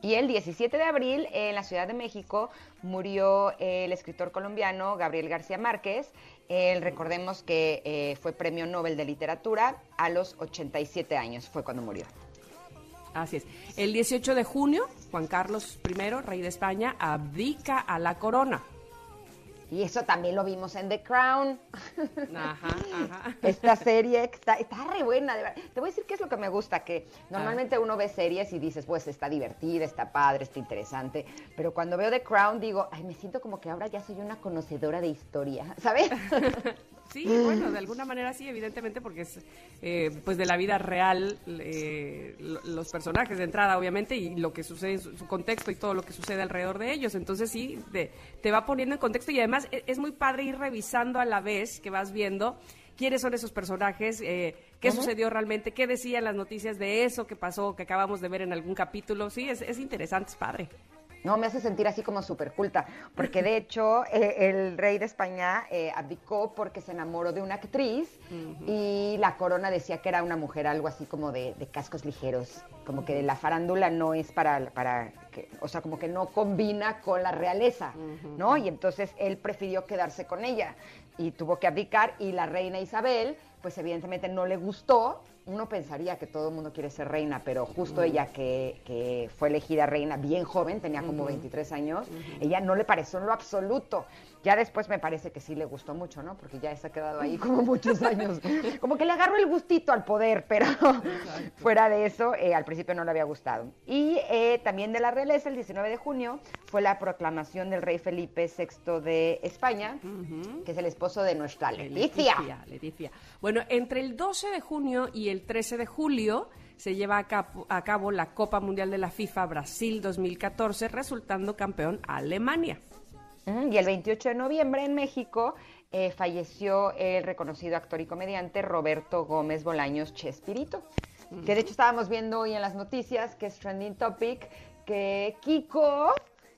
Y el 17 de abril, en la Ciudad de México, murió el escritor colombiano Gabriel García Márquez. Recordemos que eh, fue premio Nobel de Literatura a los 87 años, fue cuando murió. Así es. El 18 de junio, Juan Carlos I, rey de España, abdica a la corona. Y eso también lo vimos en The Crown. [LAUGHS] Ajá, ajá. Esta serie está, está re buena, de verdad. Te voy a decir qué es lo que me gusta, que normalmente uno ve series y dices, pues está divertida, está padre, está interesante, pero cuando veo The Crown digo, ay, me siento como que ahora ya soy una conocedora de historia, [LAUGHS] ¿sabes? Sí, bueno, de alguna manera sí, evidentemente, porque es eh, pues de la vida real, eh, lo- los personajes de entrada, obviamente, y lo que sucede en su, su contexto y todo lo que sucede alrededor de ellos. Entonces sí, te, te va poniendo en contexto y además e- es, muy padre ir revisando a la vez que vas viendo quiénes son esos personajes, eh, qué sucedió realmente, qué decían las noticias de eso que pasó, que acabamos de ver en algún capítulo. Sí, es, es interesante, es padre. No, me hace sentir así como súper culta, porque de hecho eh, el rey de España eh, abdicó porque se enamoró de una actriz y la corona decía que era una mujer algo así como de, de cascos ligeros, como que la farándula no es para, para que, o sea, como que no combina con la realeza, ¿no? Y entonces él prefirió quedarse con ella y tuvo que abdicar y la reina Isabel, pues evidentemente no le gustó. Uno pensaría que todo el mundo quiere ser reina, pero justo ella que, que fue elegida reina bien joven, tenía como 23 años, ella no le pareció en lo absoluto. Ya después me parece que sí le gustó mucho, ¿no? Porque ya se ha quedado ahí como muchos años. Como que le agarró el gustito al poder, pero fuera de eso, eh, al principio no le había gustado. Y eh, también de la realeza, el 19 de junio, fue la proclamación del rey Felipe VI de España, que es el esposo de nuestra Leticia. Leticia, Leticia. Bueno, entre el 12 de junio y el 13 de julio se lleva a cabo, a cabo la Copa Mundial de la FIFA Brasil 2014, resultando campeón Alemania. Y el 28 de noviembre en México eh, falleció el reconocido actor y comediante Roberto Gómez Bolaños Chespirito. Que de hecho estábamos viendo hoy en las noticias, que es trending topic, que Kiko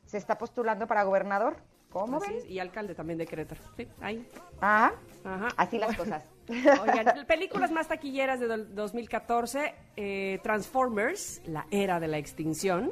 se está postulando para gobernador. ¿Cómo Así ven? es, y alcalde también de Querétaro. Sí, ahí. Ah, Ajá. así las cosas. [LAUGHS] Oigan, películas más taquilleras de do- 2014, eh, Transformers, la era de la extinción.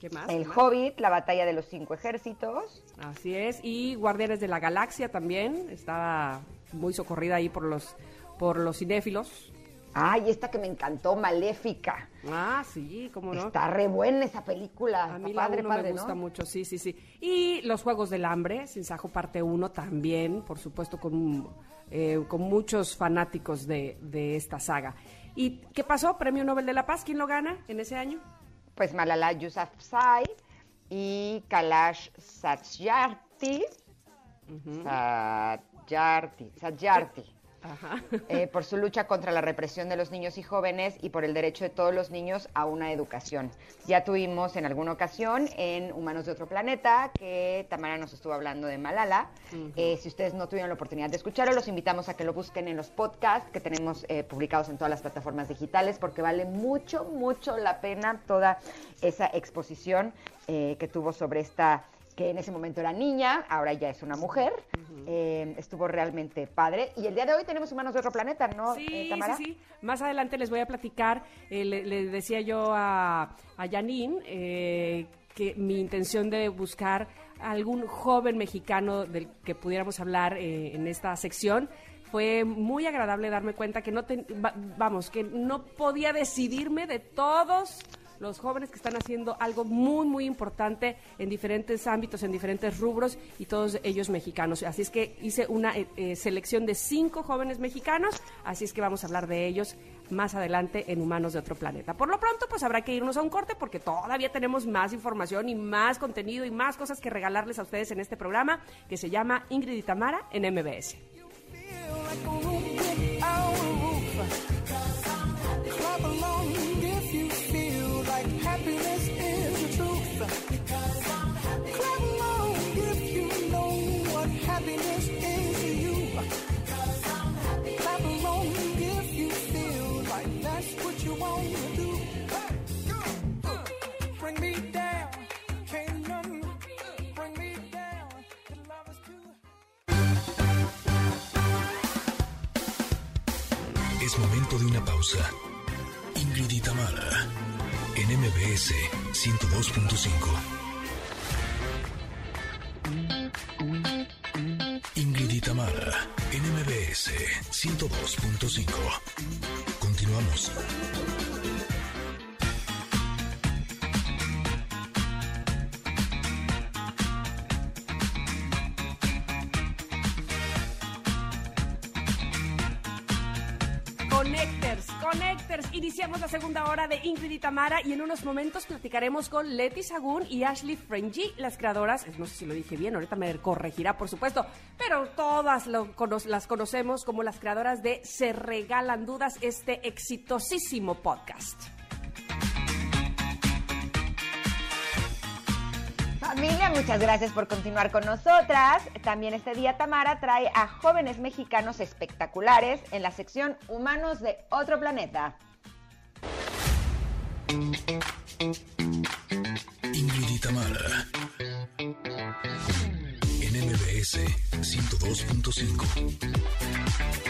¿Qué más? El ¿Qué más? Hobbit, la batalla de los cinco ejércitos. Así es, y Guardianes de la Galaxia también, estaba muy socorrida ahí por los, por los cinéfilos. Ay, esta que me encantó, Maléfica. Ah, sí, cómo no. Está re buena esa película. A mí la padre, uno padre, me gusta ¿no? mucho, sí, sí, sí. Y los Juegos del Hambre, Sin Sajo parte 1 también, por supuesto, con, eh, con muchos fanáticos de, de esta saga. ¿Y qué pasó? Premio Nobel de la Paz, ¿quién lo gana en ese año? Pues Malala Yousafzai y Kalash Satyarthi. Satyarthi. Satyarthi. Ajá. eh, por su lucha contra la represión de los niños y jóvenes y por el derecho de todos los niños a una educación. Ya tuvimos en alguna ocasión en Humanos de otro planeta que Tamara nos estuvo hablando de Malala. Eh, si ustedes no tuvieron la oportunidad de escucharlo, los invitamos a que lo busquen en los podcasts que tenemos eh, publicados en todas las plataformas digitales porque vale mucho, mucho la pena toda esa exposición que tuvo sobre esta que en ese momento era niña, ahora ya es una mujer. Eh, estuvo realmente padre. Y el día de hoy tenemos Humanos de otro planeta, ¿no, Sí, eh, Tamara? sí, sí. Más adelante les voy a platicar. eh, le, le decía yo a, a Janine eh, que mi intención de buscar algún joven mexicano del que pudiéramos hablar en esta sección. Fue muy agradable darme cuenta que no ten- va- vamos, que no podía decidirme de todos los jóvenes que están haciendo algo muy, muy importante en diferentes ámbitos, en diferentes rubros y todos ellos mexicanos. Así es que hice una eh, eh, selección de cinco jóvenes mexicanos, así es que vamos a hablar de ellos más adelante en Humanos de otro planeta. Por lo pronto, pues habrá que irnos a un corte porque todavía tenemos más información y más contenido y más cosas que regalarles a ustedes en este programa que se llama Ingrid y Tamara en MBS. Too. Es momento de una pausa. Ingrid y Tamara, en MBS 102.5. Tamara, en MBS 102.5. Continuamos. Iniciamos la segunda hora de Ingrid y Tamara y en unos momentos platicaremos con Leti Sagún y Ashley Frenji, las creadoras, no sé si lo dije bien, ahorita me corregirá por supuesto, pero todas las conocemos como las creadoras de Se Regalan Dudas, este exitosísimo podcast. Familia, muchas gracias por continuar con nosotras. También este día Tamara trae a jóvenes mexicanos espectaculares en la sección Humanos de otro planeta. Ingrid y Tamara, en MBS 102.5.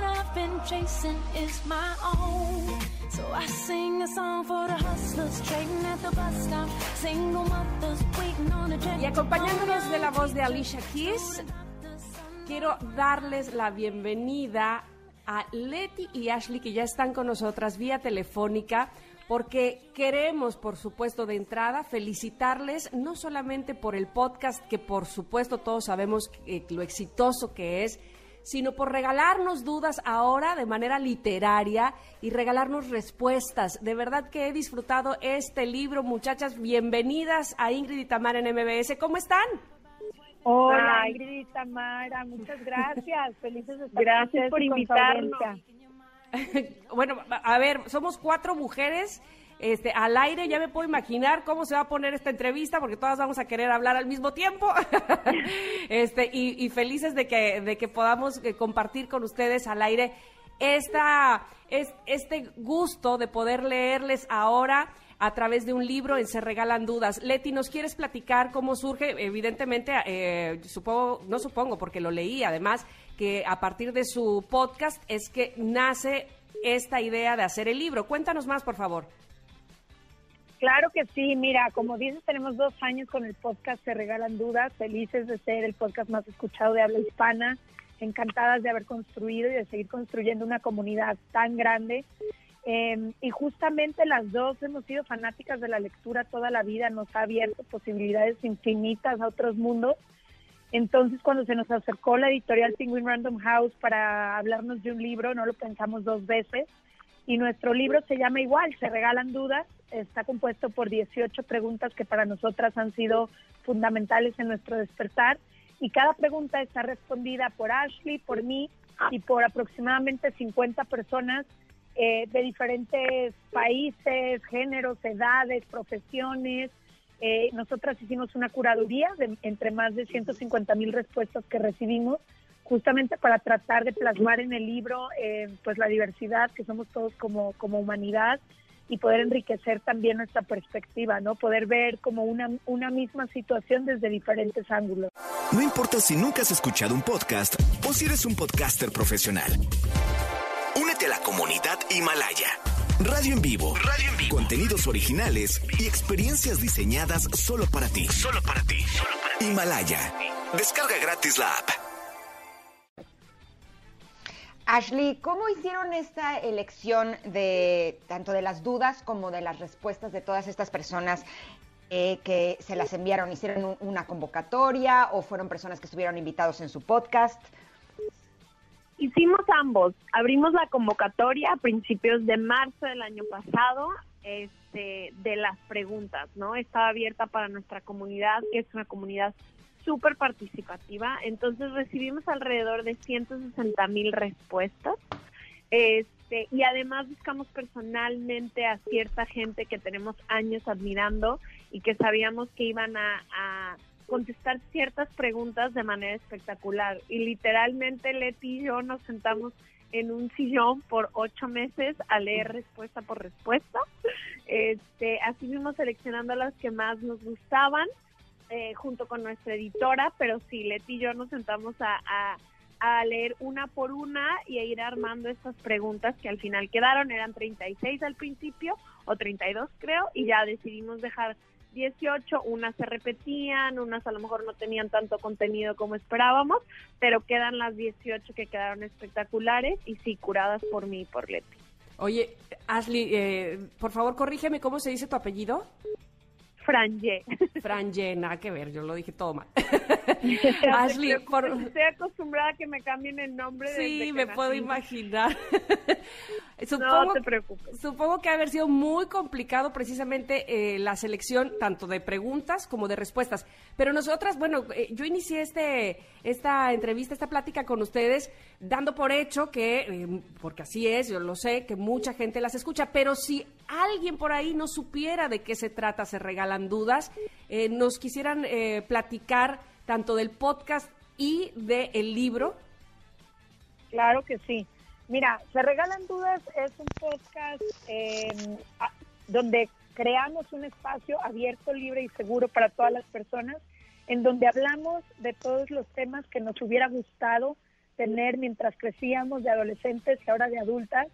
I've been chasing is my own. So I sing a song for the hustlers trading at the bus stop. Single mothers waiting on a jet. Y acompañándonos de la voz de Alicia Keys, quiero darles la bienvenida a Leti y Ashley que ya están con nosotras vía telefónica porque queremos, por supuesto, de entrada felicitarles no solamente por el podcast, que por supuesto todos sabemos eh, lo exitoso que es, sino por regalarnos dudas ahora de manera literaria y regalarnos respuestas. De verdad que he disfrutado este libro, muchachas. Bienvenidas a Ingrid y Tamara en MBS. ¿Cómo están? Hola, Ingrid y Tamara, muchas gracias. Felices de estar Gracias por invitarnos. [LAUGHS] bueno, a ver, somos cuatro mujeres. Este, al aire ya me puedo imaginar cómo se va a poner esta entrevista porque todas vamos a querer hablar al mismo tiempo. [LAUGHS] este, y, felices de que, de que podamos eh, compartir con ustedes al aire esta, es, este gusto de poder leerles ahora a través de un libro en Se Regalan Dudas. Leti, ¿nos quieres platicar cómo surge? Evidentemente, eh, supongo, no supongo, porque lo leí además, que a partir de su podcast es que nace esta idea de hacer el libro. Cuéntanos más, por favor. Claro que sí, mira, como dices, tenemos dos años con el podcast Se Regalan Dudas, felices de ser el podcast más escuchado de habla hispana, encantadas de haber construido y de seguir construyendo una comunidad tan grande. Eh, y justamente las dos hemos sido fanáticas de la lectura toda la vida, nos ha abierto posibilidades infinitas a otros mundos. Entonces, cuando se nos acercó la editorial Penguin Random House para hablarnos de un libro, no lo pensamos dos veces. Y nuestro libro se llama igual, Se Regalan Dudas. Está compuesto por 18 preguntas que para nosotras han sido fundamentales en nuestro despertar. Y cada pregunta está respondida por Ashley, por mí y por aproximadamente 50 personas eh, de diferentes países, géneros, edades, profesiones. Eh, nosotras hicimos una curaduría de entre más de 150 mil respuestas que recibimos, justamente para tratar de plasmar en el libro eh, pues la diversidad que somos todos como, como humanidad y poder enriquecer también nuestra perspectiva, ¿no? Poder ver como una, una misma situación desde diferentes ángulos. No importa si nunca has escuchado un podcast o si eres un podcaster profesional. Únete a la comunidad Himalaya. Radio en vivo. Radio en vivo. Contenidos originales y experiencias diseñadas solo para ti. Solo para ti. Himalaya. Descarga gratis la app. Ashley, ¿cómo hicieron esta elección de tanto de las dudas como de las respuestas de todas estas personas eh, que se las enviaron? ¿Hicieron un- una convocatoria o fueron personas que estuvieron invitados en su podcast? Hicimos ambos. Abrimos la convocatoria a principios de marzo del año pasado este, de las preguntas, ¿no? Estaba abierta para nuestra comunidad, que es una comunidad súper participativa. Entonces recibimos alrededor de 160 mil respuestas. Este, y además buscamos personalmente a cierta gente que tenemos años admirando y que sabíamos que iban a, contestar ciertas preguntas de manera espectacular. Y literalmente Leti y yo nos sentamos en un sillón por ocho meses a leer respuesta por respuesta. Este, así mismo seleccionando las que más nos gustaban eh, junto con nuestra editora, pero sí, Leti y yo nos sentamos a, leer una por una y a ir armando estas preguntas que al final quedaron, eran 36 al principio o 32 creo, y ya decidimos dejar 18, unas se repetían, unas a lo mejor no tenían tanto contenido como esperábamos, pero quedan las 18 que quedaron espectaculares y sí, curadas por mí y por Leti. Oye, Ashley, eh, por favor, corrígeme cómo se dice tu apellido. Franje. Franje, nada que ver, yo lo dije todo mal. [LAUGHS] Ashley, por... Estoy acostumbrada a que me cambien el nombre. desde Sí, que me puedo nací. No supongo, te preocupes. supongo que ha haber sido muy complicado precisamente eh, la selección tanto de preguntas como de respuestas. Pero nosotras, bueno, eh, yo inicié este, esta entrevista, esta plática con ustedes, dando por hecho que, eh, porque así es, yo lo sé, que mucha gente las escucha, pero si alguien por ahí no supiera de qué se trata, se regalan dudas, eh, nos quisieran eh, platicar tanto del podcast y del libro. Claro que sí. Mira, Se Regalan Dudas es un podcast eh, donde creamos un espacio abierto, libre y seguro para todas las personas, en donde hablamos de todos los temas que nos hubiera gustado tener mientras crecíamos de adolescentes y ahora de adultas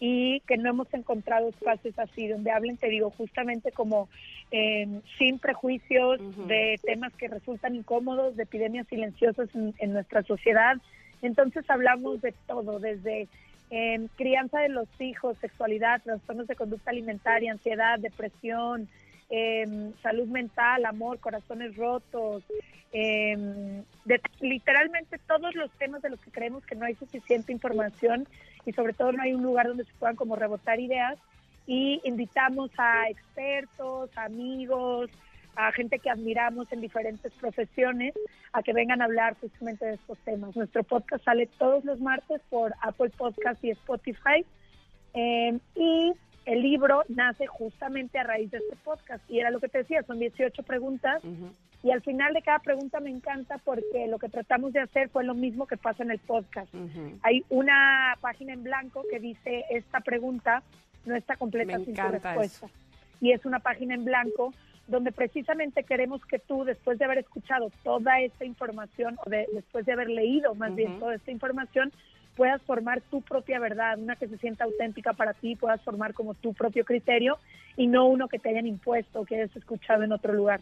y que no hemos encontrado espacios así, donde hablen, te digo, justamente como eh, sin prejuicios de temas que resultan incómodos, de epidemias silenciosas en, en nuestra sociedad. Entonces hablamos de todo, desde em, crianza de los hijos, sexualidad, trastornos de conducta alimentaria, ansiedad, depresión, em, salud mental, amor, corazones rotos, em, de, literalmente todos los temas de los que creemos que no hay suficiente información y sobre todo no hay un lugar donde se puedan como rebotar ideas. Y invitamos a expertos, amigos, a gente que admiramos en diferentes profesiones a que vengan a hablar justamente de estos temas. Nuestro podcast sale todos los martes por Apple Podcast y Spotify eh, y el libro nace justamente a raíz de este podcast y era lo que te decía, son 18 preguntas y al final de cada pregunta me encanta porque lo que tratamos de hacer fue lo mismo que pasa en el podcast. Hay una página en blanco que dice esta pregunta no está completa Me sin su respuesta. Y es una página en blanco donde precisamente queremos que tú, después de haber escuchado toda esta información, o de, después de haber leído más bien toda esta información, puedas formar tu propia verdad, una que se sienta auténtica para ti, puedas formar como tu propio criterio y no uno que te hayan impuesto o que hayas escuchado en otro lugar.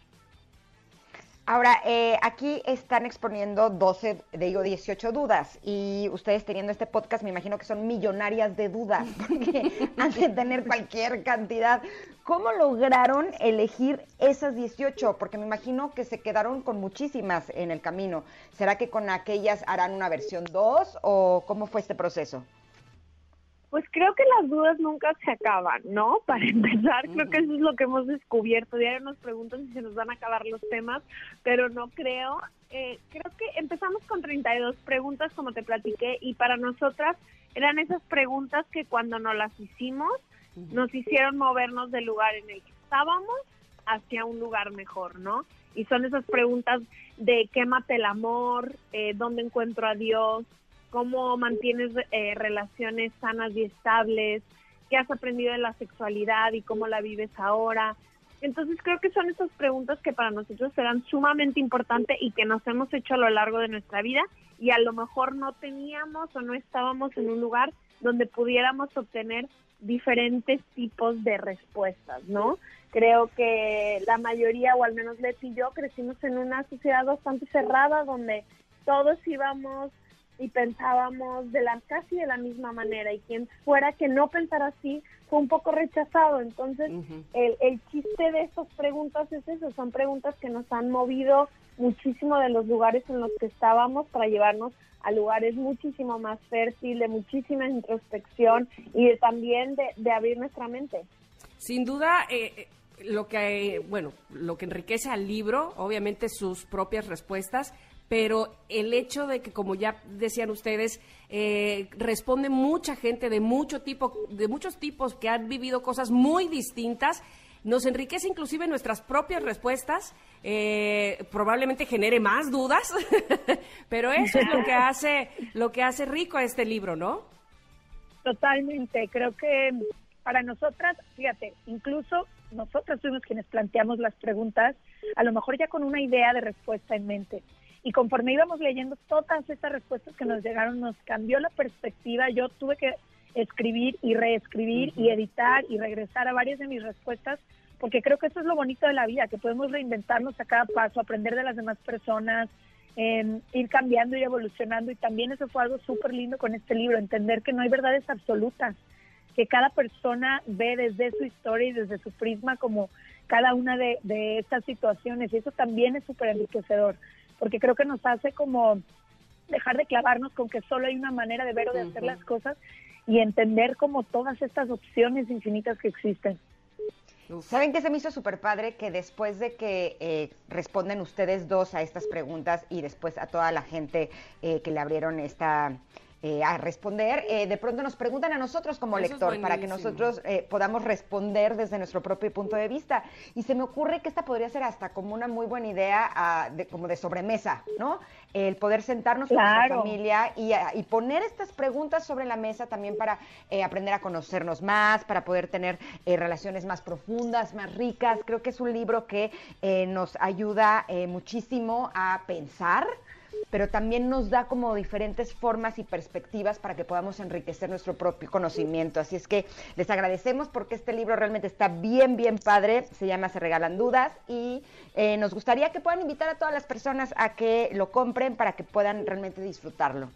Ahora, eh, aquí están exponiendo 12, digo 18 dudas y ustedes teniendo este podcast me imagino que son millonarias de dudas [LAUGHS] porque han de tener cualquier cantidad. ¿Cómo lograron elegir esas 18? Porque me imagino que se quedaron con muchísimas en el camino. ¿Será que con aquellas harán una versión 2 o cómo fue este proceso? Pues creo que las dudas nunca se acaban, ¿no? [LAUGHS] Para empezar, creo que eso es lo que hemos descubierto. Diario nos preguntan si se nos van a acabar los temas, pero no creo. Eh, creo que empezamos con 32 preguntas, como te platiqué, y para nosotras eran esas preguntas que cuando nos las hicimos, nos hicieron movernos del lugar en el que estábamos hacia un lugar mejor, ¿no? Y son esas preguntas de qué mata el amor, eh, dónde encuentro a Dios, cómo mantienes eh, relaciones sanas y estables, qué has aprendido de la sexualidad y cómo la vives ahora. Entonces creo que son esas preguntas que para nosotros serán sumamente importantes y que nos hemos hecho a lo largo de nuestra vida y a lo mejor no teníamos o no estábamos en un lugar donde pudiéramos obtener diferentes tipos de respuestas, ¿no? Creo que la mayoría, o al menos Leti y yo, crecimos en una sociedad bastante cerrada donde todos íbamos y pensábamos de la casi de la misma manera y quien fuera que no pensara así fue un poco rechazado. Entonces, el, el chiste de estas preguntas es eso, son preguntas que nos han movido muchísimo de los lugares en los que estábamos para llevarnos a lugares muchísimo más fértil, de muchísima introspección y de, también de, de abrir nuestra mente. Sin duda, eh, eh, lo que, eh, bueno, lo que enriquece al libro, obviamente sus propias respuestas, pero el hecho de que, como ya decían ustedes, eh, responde mucha gente de mucho tipo, de muchos tipos que han vivido cosas muy distintas, nos enriquece inclusive nuestras propias respuestas, eh, probablemente genere más dudas, [LAUGHS] pero eso es lo que hace, lo que hace rico a este libro, ¿no? Totalmente, creo que para nosotras, fíjate, incluso nosotras fuimos quienes planteamos las preguntas, a lo mejor ya con una idea de respuesta en mente. Y conforme íbamos leyendo todas estas respuestas que nos llegaron, nos cambió la perspectiva. Yo tuve que escribir y reescribir y editar y regresar a varias de mis respuestas, porque creo que eso es lo bonito de la vida, que podemos reinventarnos a cada paso, aprender de las demás personas, eh, ir cambiando y evolucionando. Y también eso fue algo súper lindo con este libro, entender que no hay verdades absolutas, que cada persona ve desde su historia y desde su prisma como cada una de, de estas situaciones. Y eso también es súper enriquecedor, porque creo que nos hace como dejar de clavarnos con que solo hay una manera de ver o de hacer las cosas y entender como todas estas opciones infinitas que existen. ¿Saben qué se me hizo súper padre? Que después de que eh, responden ustedes dos a estas preguntas y después a toda la gente eh, que le abrieron esta eh, a responder, eh, de pronto nos preguntan a nosotros como Eso lector para que nosotros eh, podamos responder desde nuestro propio punto de vista. Y se me ocurre que esta podría ser hasta como una muy buena idea ah, de, como de sobremesa, ¿no? El poder sentarnos con nuestra familia y, ah, y poner estas preguntas sobre la mesa también para eh, aprender a conocernos más, para poder tener eh, relaciones más profundas, más ricas. Creo que es un libro que eh, nos ayuda eh, muchísimo a pensar pero también nos da como diferentes formas y perspectivas para que podamos enriquecer nuestro propio conocimiento. Así es que les agradecemos porque este libro realmente está bien, bien padre. Se llama Se Regalan Dudas y eh, nos gustaría que puedan invitar a todas las personas a que lo compren para que puedan realmente disfrutarlo.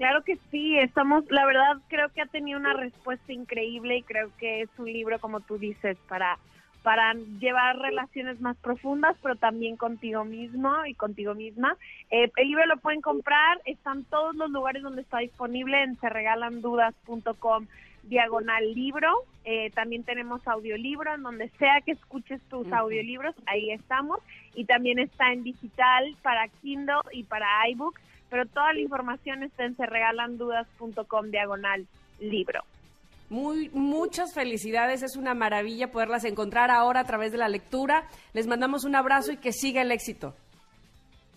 Claro que sí, estamos, la verdad creo que ha tenido una respuesta increíble y creo que es un libro, como tú dices, para, para llevar relaciones más profundas, pero también contigo mismo y contigo misma. Eh, el libro lo pueden comprar, están todos los lugares donde está disponible en serregalandudas.com diagonal libro. Eh, también tenemos audiolibro, en donde sea que escuches tus audiolibros, ahí estamos. Y también está en digital para Kindle y para iBooks, pero toda la información está en serregalandudas.com diagonal libro. Muy, muchas felicidades, es una maravilla poderlas encontrar ahora a través de la lectura. Les mandamos un abrazo y que siga el éxito.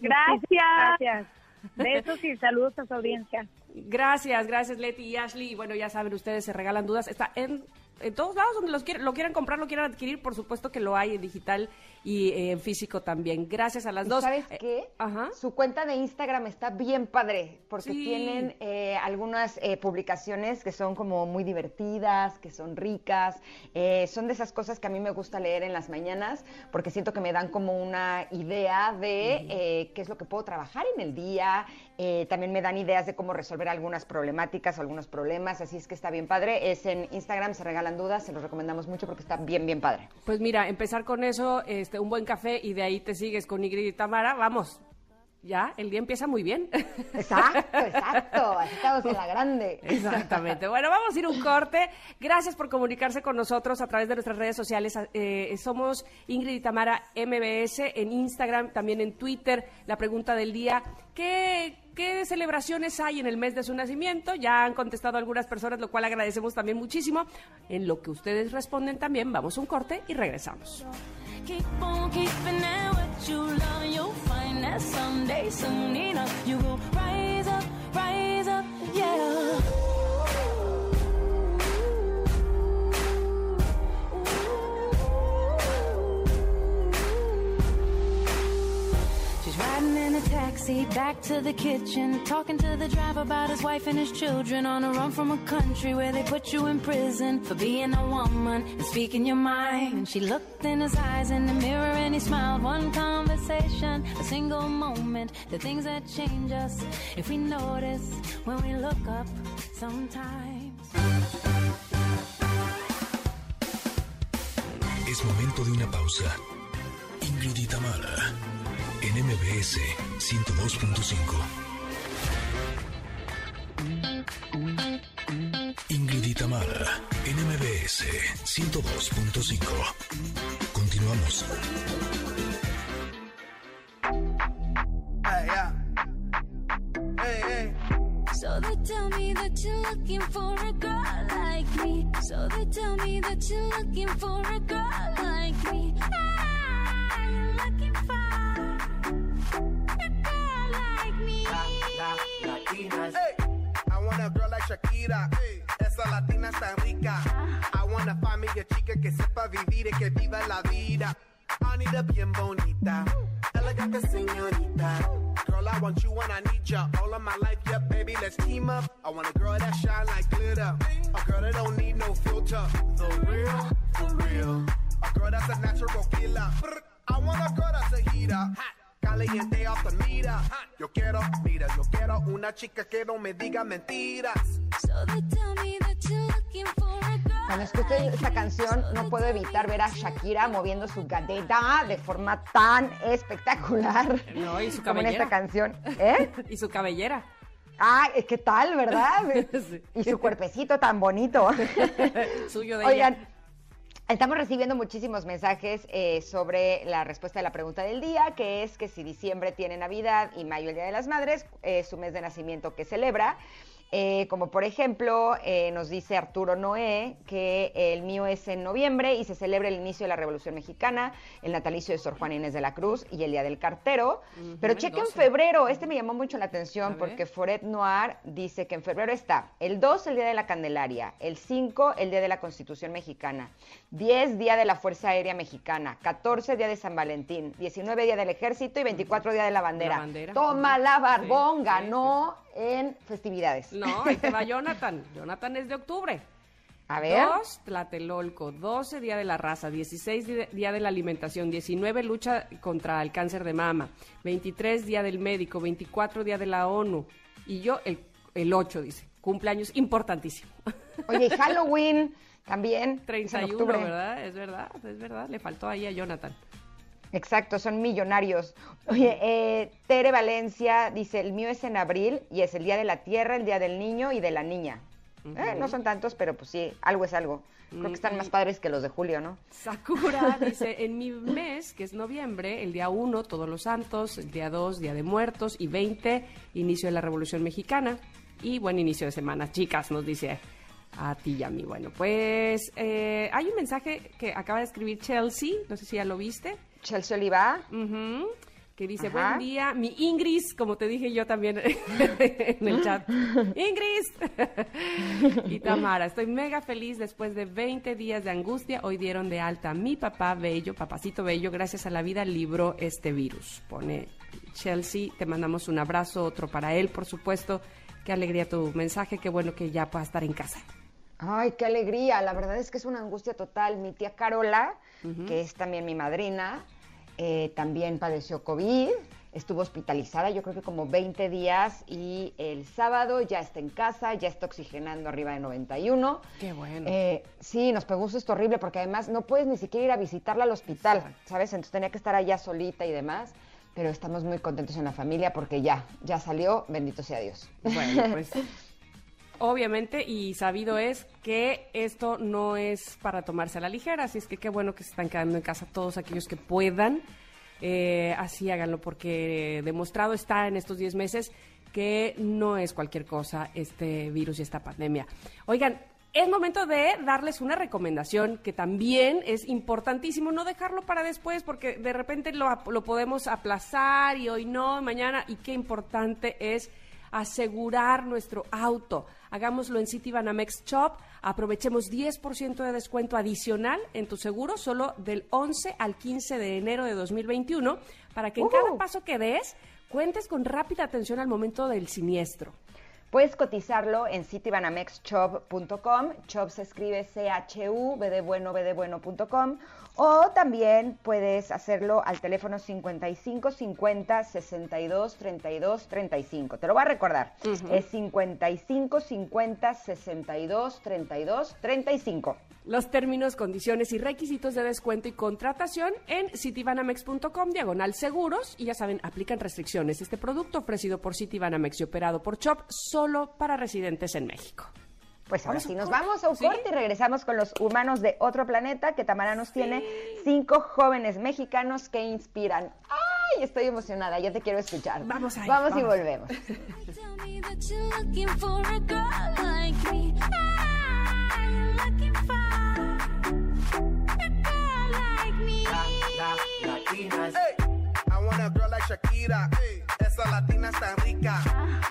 Gracias. Gracias. Besos y saludos a su audiencia. Gracias, gracias Leti y Ashley. Bueno, ya saben, ustedes se regalan dudas. Está en, en todos lados donde los quier- lo quieran comprar, lo quieran adquirir. Por supuesto que lo hay en digital y eh, en físico también. Gracias a las ¿Y dos. ¿Sabes Eh, qué? Ajá. Su cuenta de Instagram está bien padre, porque Sí. tienen eh, algunas eh, publicaciones que son como muy divertidas, que son ricas. eh, son de esas cosas que a mí me gusta leer en las mañanas, porque siento que me dan como una idea de eh, qué es lo que puedo trabajar en el día. eh, también me dan ideas de cómo resolver algunas problemáticas o algunos problemas, así es que está bien padre. Es en Instagram, se regalan dudas, se los recomendamos mucho porque está bien, bien padre. Pues mira, empezar con eso, este, un buen café y de ahí te sigues con Ingrid y Tamara. Vamos, ya, el día empieza muy bien. [LAUGHS] Exacto, exacto, así estamos en la grande. Exactamente. Bueno, vamos a ir un corte. Gracias por comunicarse con nosotros a través de nuestras redes sociales. Eh, somos Ingrid y Tamara MBS en Instagram, también en Twitter. La pregunta del día, ¿qué, ¿qué celebraciones hay en el mes de su nacimiento? Ya han contestado algunas personas, lo cual agradecemos también muchísimo. En lo que ustedes responden también, vamos a un corte y regresamos. Keep on keeping it what you love, you'll find that someday soon enough you will rise up, rise up, yeah. Riding in a taxi back to the kitchen, talking to the driver about his wife and his children on a run from a country where they put you in prison for being a woman and speaking your mind. She looked in his eyes in the mirror and he smiled. One conversation, a single moment, the things that change us if we notice when we look up sometimes. Es momento de una pausa. Ingrid y Tamara, en MBS 102.5. Ingrid y Tamara, en MBS 102.5. Continuamos. Hey, yeah. Hey, hey. So they tell me that you're looking for a girl like me. So they tell me that you're looking for a girl like me. I'm looking for Hey, I want a girl like Shakira. Esa latina está rica. Ah. I want a familia chica que sepa vivir y que viva la vida. I need a bien bonita, elegante señorita. Girl, I want you when I need ya. All of my life, yeah, baby, let's team up. I want a girl that shine like glitter. A girl that don't need no filter. The real, for real. A girl that's a natural killer. Brr. I want a girl that's a heater. Hot. Caliente off the mira. Yo quiero, mira, yo quiero una chica que no me diga mentiras. So they tell me that you're looking for a girl. Cuando escucho esta canción no puedo evitar ver a Shakira moviendo su cadera de forma tan espectacular No, y su [LAUGHS] como en esta cabellera. canción. ¿Eh? [LAUGHS] Y su cabellera. Ah, ¿qué tal, verdad? [LAUGHS] Sí. Y su cuerpecito tan bonito. Suyo de Oigan, ella. Estamos recibiendo muchísimos mensajes eh, sobre la respuesta de la pregunta del día, que es que si diciembre tiene Navidad y mayo el Día de las Madres, es su mes de nacimiento que celebra. Eh, como por ejemplo, eh, nos dice Arturo Noé que el mío es en noviembre y se celebra el inicio de la Revolución Mexicana, el natalicio de Sor Juana Inés de la Cruz y el Día del Cartero. Pero cheque en 12. febrero, este me llamó mucho la atención porque Foret Noir dice que en febrero está el 2, el Día de la Candelaria, el 5, el Día de la Constitución Mexicana, 10, Día de la Fuerza Aérea Mexicana, 14, Día de San Valentín, 19, Día del Ejército y 24, Día de la Bandera. La bandera. Toma la barbón, Sí, sí, ganó en festividades. No, ahí te va Jonathan. [LAUGHS] Jonathan es de octubre. A ver. 2, Tlatelolco. 12, Día de la Raza. 16, di- Día de la Alimentación. 19, Lucha contra el Cáncer de Mama. 23, Día del Médico. 24, Día de la ONU. Y yo, el el 8, dice. Cumpleaños importantísimo. [LAUGHS] Oye, Halloween también. es en 31, octubre. ¿verdad? Es verdad, es verdad. Le faltó ahí a Jonathan. Exacto, son millonarios. Oye, eh, Tere Valencia dice, el mío es en abril y es el Día de la Tierra, el Día del Niño y de la Niña. Eh, no son tantos, pero pues sí, algo es algo. Creo que están más padres que los de julio, ¿no? Sakura [LAUGHS] dice, en mi mes, que es noviembre, el día 1, Todos los Santos, el día 2, Día de Muertos, y 20, inicio de la Revolución Mexicana. Y buen inicio de semana, chicas, nos dice a ti y a mí. Bueno, pues eh, hay un mensaje que acaba de escribir Chelsea, no sé si ya lo viste. Chelsea Oliva. Que dice, Ajá. buen día, mi Ingris, como te dije yo también [LAUGHS] en el chat. Ingris. [LAUGHS] y Tamara, estoy mega feliz después de 20 días de angustia. Hoy dieron de alta a mi papá Bello, papacito Bello, gracias a la vida libró este virus. Pone Chelsea, te mandamos un abrazo, otro para él, por supuesto. Qué alegría tu mensaje, qué bueno que ya pueda estar en casa. Ay, qué alegría. La verdad es que es una angustia total. Mi tía Carola, que es también mi madrina, eh, también padeció COVID. Estuvo hospitalizada, yo creo que como 20 días y el sábado ya está en casa, ya está oxigenando arriba de 91. Qué bueno. Eh, sí, nos pegó un susto horrible porque además no puedes ni siquiera ir a visitarla al hospital, ¿sabes? Entonces tenía que estar allá solita y demás. Pero estamos muy contentos en la familia porque ya, ya salió, bendito sea Dios. Bueno, pues [LAUGHS] obviamente y sabido es que esto no es para tomarse a la ligera, así es que qué bueno que se están quedando en casa todos aquellos que puedan. Eh, así háganlo porque demostrado está en estos 10 meses que no es cualquier cosa este virus y esta pandemia. Oigan, es momento de darles una recomendación que también es importantísimo, no dejarlo para después porque de repente lo, lo podemos aplazar y hoy no, mañana, y qué importante es asegurar nuestro auto. Hagámoslo en City Banamex Shop. Aprovechemos 10% de descuento adicional en tu seguro solo del 11 al 15 de enero de 2021 para que en cada paso que des cuentes con rápida atención al momento del siniestro. Puedes cotizarlo en citibanamexshop.com. Shop se escribe C-H-U, B de bueno, B de bueno.com. O también puedes hacerlo al teléfono 55 50 62 32 35. Te lo voy a recordar. Es 55 50 62 32 35. Los términos, condiciones y requisitos de descuento y contratación en citibanamex.com, diagonal seguros. Y ya saben, aplican restricciones. Este producto ofrecido por Citibanamex y operado por Chop solo para residentes en México. Pues ahora sí, nos vamos a un Sí. corte y regresamos con los humanos de otro planeta que Tamara nos tiene cinco jóvenes mexicanos que inspiran. ¡Ay! Estoy emocionada, ya te quiero escuchar. Vamos ahí, Vamos y vamos. volvemos. [LAUGHS] Hey, I want a girl like Shakira. Esa latina está rica.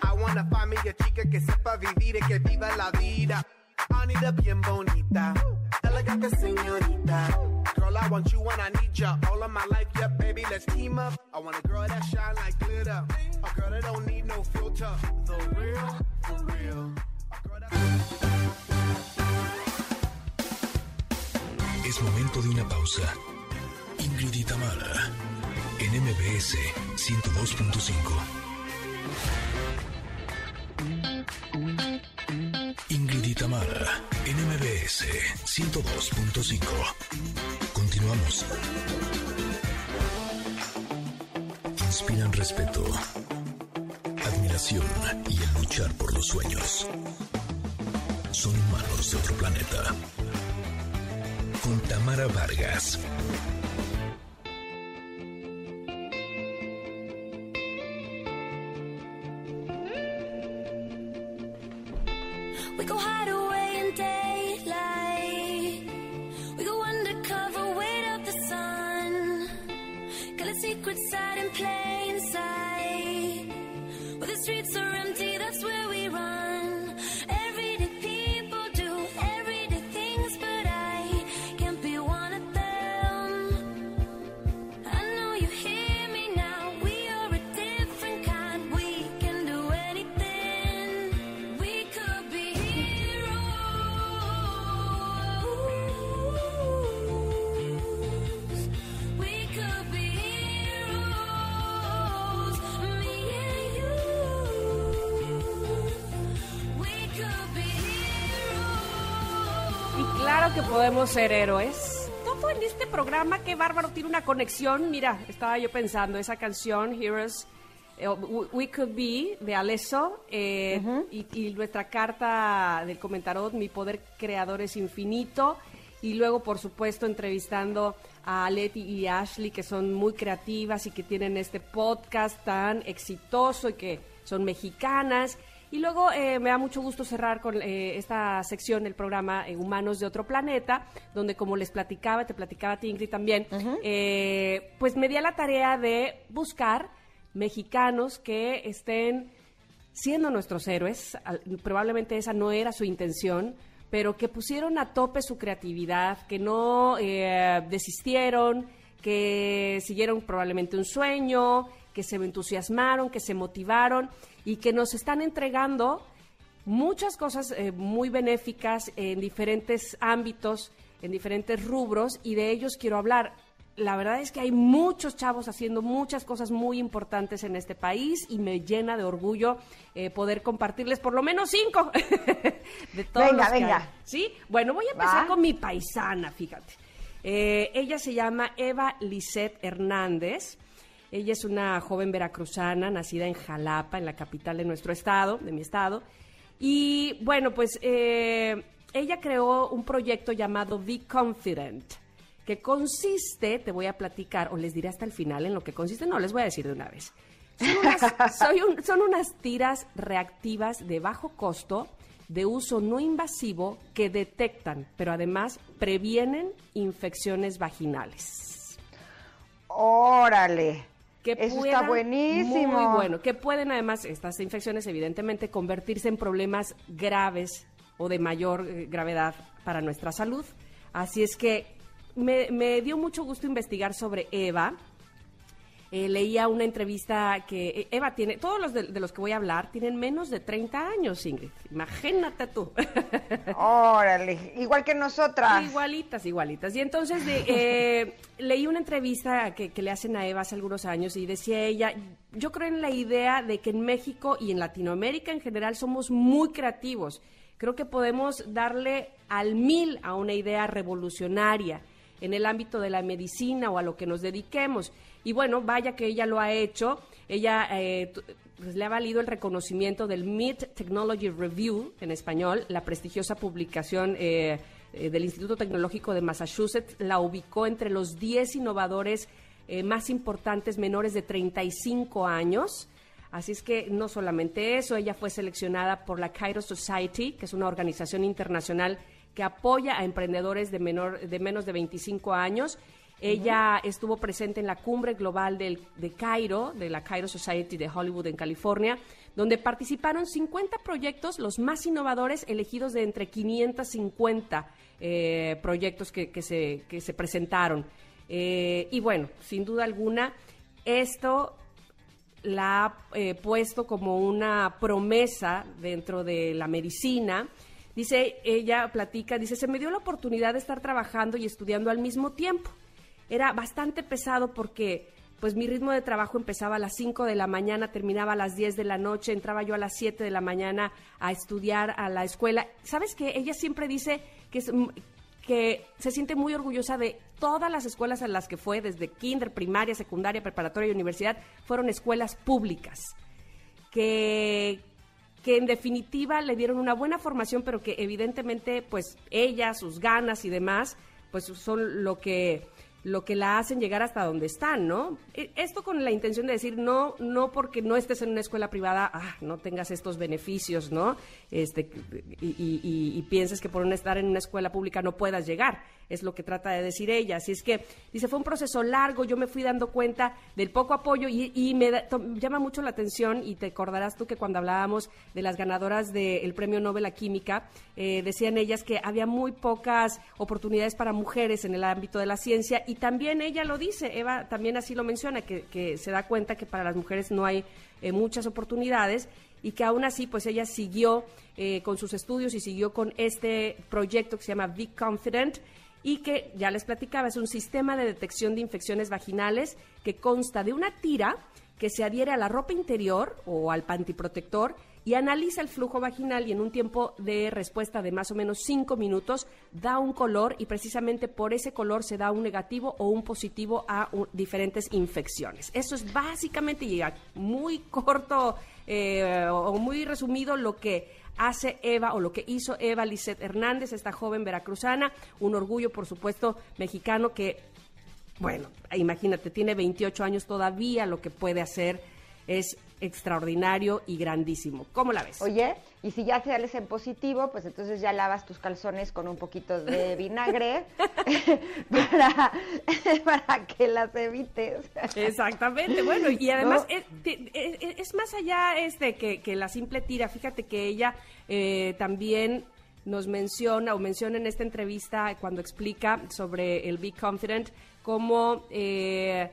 I want a familia chica que sepa vivir y que viva la vida. Anita bien bonita. Elegante señorita. Girl, I want you when I need ya. All of my life, yeah, baby, let's team up. I want a girl that shine like glitter. A girl that don't need no filter. The real, the real. A Es momento de una pausa. Ingrid y Tamara, en MBS 102.5. Ingrid y Tamara, en MBS 102.5. Continuamos. Inspiran respeto, admiración y el luchar por los sueños. Son humanos de otro planeta con Tamara Vargas. We go hide away in daylight. Que podemos ser héroes. Todo en este programa, qué bárbaro, tiene una conexión. Mira, estaba yo pensando, esa canción, Heroes, eh, We We Could Be, de Alesso, eh, y, y nuestra carta del comentarot, Mi Poder Creador es Infinito. Y luego, por supuesto, entrevistando a Leti y Ashley, que son muy creativas y que tienen este podcast tan exitoso y que son mexicanas. Y luego eh, me da mucho gusto cerrar con eh, esta sección del programa eh, Humanos de otro planeta, donde como les platicaba, te platicaba a ti Ingrid también, eh, pues me di a la tarea de buscar mexicanos que estén siendo nuestros héroes. Probablemente esa no era su intención, pero que pusieron a tope su creatividad, que no eh, desistieron, que siguieron probablemente un sueño, que se entusiasmaron, que se motivaron y que nos están entregando muchas cosas eh, muy benéficas en diferentes ámbitos, en diferentes rubros, y de ellos quiero hablar. La verdad es que hay muchos chavos haciendo muchas cosas muy importantes en este país y me llena de orgullo eh, poder compartirles por lo menos cinco [LAUGHS] de todos Venga, los que venga. hay. ¿Sí? Bueno, voy a empezar Va. con mi paisana, fíjate. Eh, ella se llama Eva Lisette Hernández. Ella es una joven veracruzana, nacida en Jalapa, en la capital de nuestro estado, de mi estado. Y bueno, pues eh, ella creó un proyecto llamado Be Confident, que consiste, te voy a platicar, o les diré hasta el final en lo que consiste, no, les voy a decir de una vez. Son unas, [LAUGHS] soy un- son unas tiras reactivas de bajo costo, de uso no invasivo, que detectan, pero además previenen infecciones vaginales. Órale. Que Eso está buenísimo. Muy bueno, que pueden además estas infecciones evidentemente convertirse en problemas graves o de mayor eh, gravedad para nuestra salud. Así es que me, me dio mucho gusto investigar sobre Eva. Eh, leía una entrevista que eh, Eva tiene, todos los de, de los que voy a hablar tienen menos de 30 años, Ingrid. Imagínate tú. [LAUGHS] Órale. Igual que nosotras. Igualitas, igualitas. Y entonces de, eh, [LAUGHS] leí una entrevista que, que le hacen a Eva hace algunos años y decía ella, yo creo en la idea de que en México y en Latinoamérica en general somos muy creativos. Creo que podemos darle al mil a una idea revolucionaria en el ámbito de la medicina o a lo que nos dediquemos. Y bueno, vaya que ella lo ha hecho. Ella eh, pues, le ha valido el reconocimiento del MIT Technology Review en español, la prestigiosa publicación eh, eh, del Instituto Tecnológico de Massachusetts la ubicó entre los 10 innovadores eh, más importantes menores de 35 años. Así es que no solamente eso, ella fue seleccionada por la Cairo Society, que es una organización internacional que apoya a emprendedores de, menor, de menos de 25 años. Ella estuvo presente en la cumbre global del- de Cairo, de la Cairo Society de Hollywood en California, donde participaron 50 proyectos, los más innovadores, elegidos de entre 550 eh, proyectos que, se presentaron. Eh, y bueno, sin duda alguna, esto la ha eh, puesto como una promesa dentro de la medicina. Dice, ella platica, dice, se me dio la oportunidad de estar trabajando y estudiando al mismo tiempo. Era bastante pesado porque pues mi ritmo de trabajo empezaba a las 5 de la mañana, terminaba a las 10 de la noche, entraba yo a las 7 de la mañana a estudiar a la escuela. ¿Sabes qué? Ella siempre dice que que se siente muy orgullosa de todas las escuelas a las que fue, desde kinder, primaria, secundaria, preparatoria y universidad, fueron escuelas públicas, que, que en definitiva le dieron una buena formación, pero que evidentemente, pues ella, sus ganas y demás, pues son lo que lo que la hacen llegar hasta donde están, ¿no? E- Esto con la intención de decir no, no porque no estés en una escuela privada, ah, no tengas estos beneficios, ¿no? Este, y, pienses que por no estar en una escuela pública no puedas llegar, es lo que trata de decir ella. Así es que, dice, fue un proceso largo, yo me fui dando cuenta del poco apoyo y, me da- llama mucho la atención, y te acordarás tú que cuando hablábamos de las ganadoras del Premio Nobel a Química, eh, decían ellas que había muy pocas oportunidades para mujeres en el ámbito de la ciencia y también ella lo dice, Eva también así lo menciona, que, que se da cuenta que para las mujeres no hay eh, muchas oportunidades y que aún así pues ella siguió eh, con sus estudios y siguió con este proyecto que se llama Be Confident y que ya les platicaba, es un sistema de detección de infecciones vaginales que consta de una tira que se adhiere a la ropa interior o al pantiprotector y analiza el flujo vaginal y en un tiempo de respuesta de más o menos cinco minutos da un color y precisamente por ese color se da un negativo o un positivo a diferentes infecciones. Eso es básicamente y muy corto eh, o muy resumido lo que hace Eva o lo que hizo Eva Lisset Hernández, esta joven veracruzana, un orgullo por supuesto mexicano que bueno, imagínate, tiene 28 años todavía, lo que puede hacer es extraordinario y grandísimo. ¿Cómo la ves? Oye, y si ya sales en positivo, pues entonces ya lavas tus calzones con un poquito de [LAUGHS] vinagre [LAUGHS] para, [LAUGHS] para que las evites. Exactamente, bueno, y además ¿No? es, te- es- es más allá este que, que la simple tira. Fíjate que ella eh, también nos menciona o menciona en esta entrevista cuando explica sobre el Be Confident cómo eh,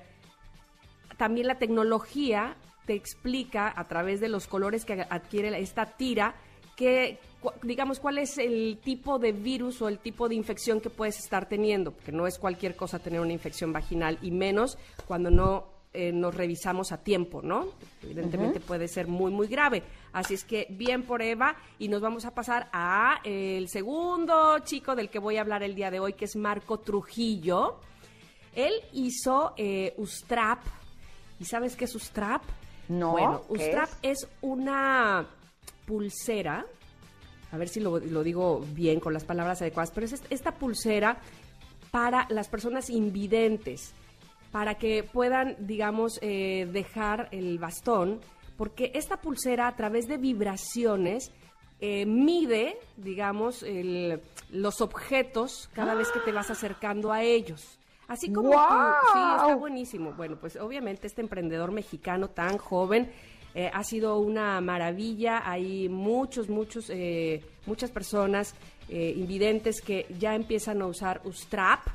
también la tecnología te explica a través de los colores que adquiere esta tira que digamos cuál es el tipo de virus o el tipo de infección que puedes estar teniendo, porque no es cualquier cosa tener una infección vaginal y menos cuando no eh, nos revisamos a tiempo, ¿no? Evidentemente puede ser muy muy grave. Así es que bien por Eva y nos vamos a pasar a el segundo chico del que voy a hablar el día de hoy, que es Marco Trujillo. Él hizo eh, Ustrap. ¿Y sabes qué es Ustrap? No, Bueno, ¿qué Ustrap es una pulsera. A ver si lo, lo digo bien con las palabras adecuadas, pero es est- esta pulsera para las personas invidentes, para que puedan, digamos, eh, dejar el bastón, porque esta pulsera a través de vibraciones eh, mide, digamos, el- los objetos cada vez que te vas acercando a ellos. Así como tú, sí, está buenísimo. Bueno, pues obviamente este emprendedor mexicano tan joven eh, ha sido una maravilla. Hay muchos, muchos, eh, muchas personas eh, invidentes que ya empiezan a usar Ustrap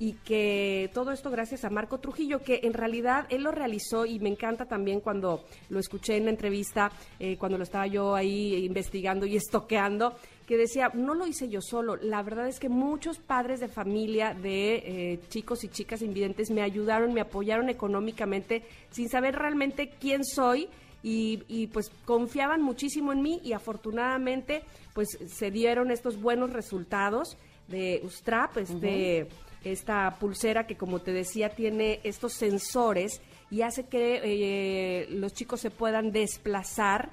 y que todo esto gracias a Marco Trujillo, que en realidad él lo realizó y me encanta también cuando lo escuché en la entrevista, eh, cuando lo estaba yo ahí investigando y estoqueando, que decía, no lo hice yo solo, la verdad es que muchos padres de familia de eh, chicos y chicas invidentes me ayudaron, me apoyaron económicamente sin saber realmente quién soy. Y, y, pues confiaban muchísimo en mí y afortunadamente pues se dieron estos buenos resultados de Ustrap, este, esta pulsera que como te decía tiene estos sensores y hace que eh, los chicos se puedan desplazar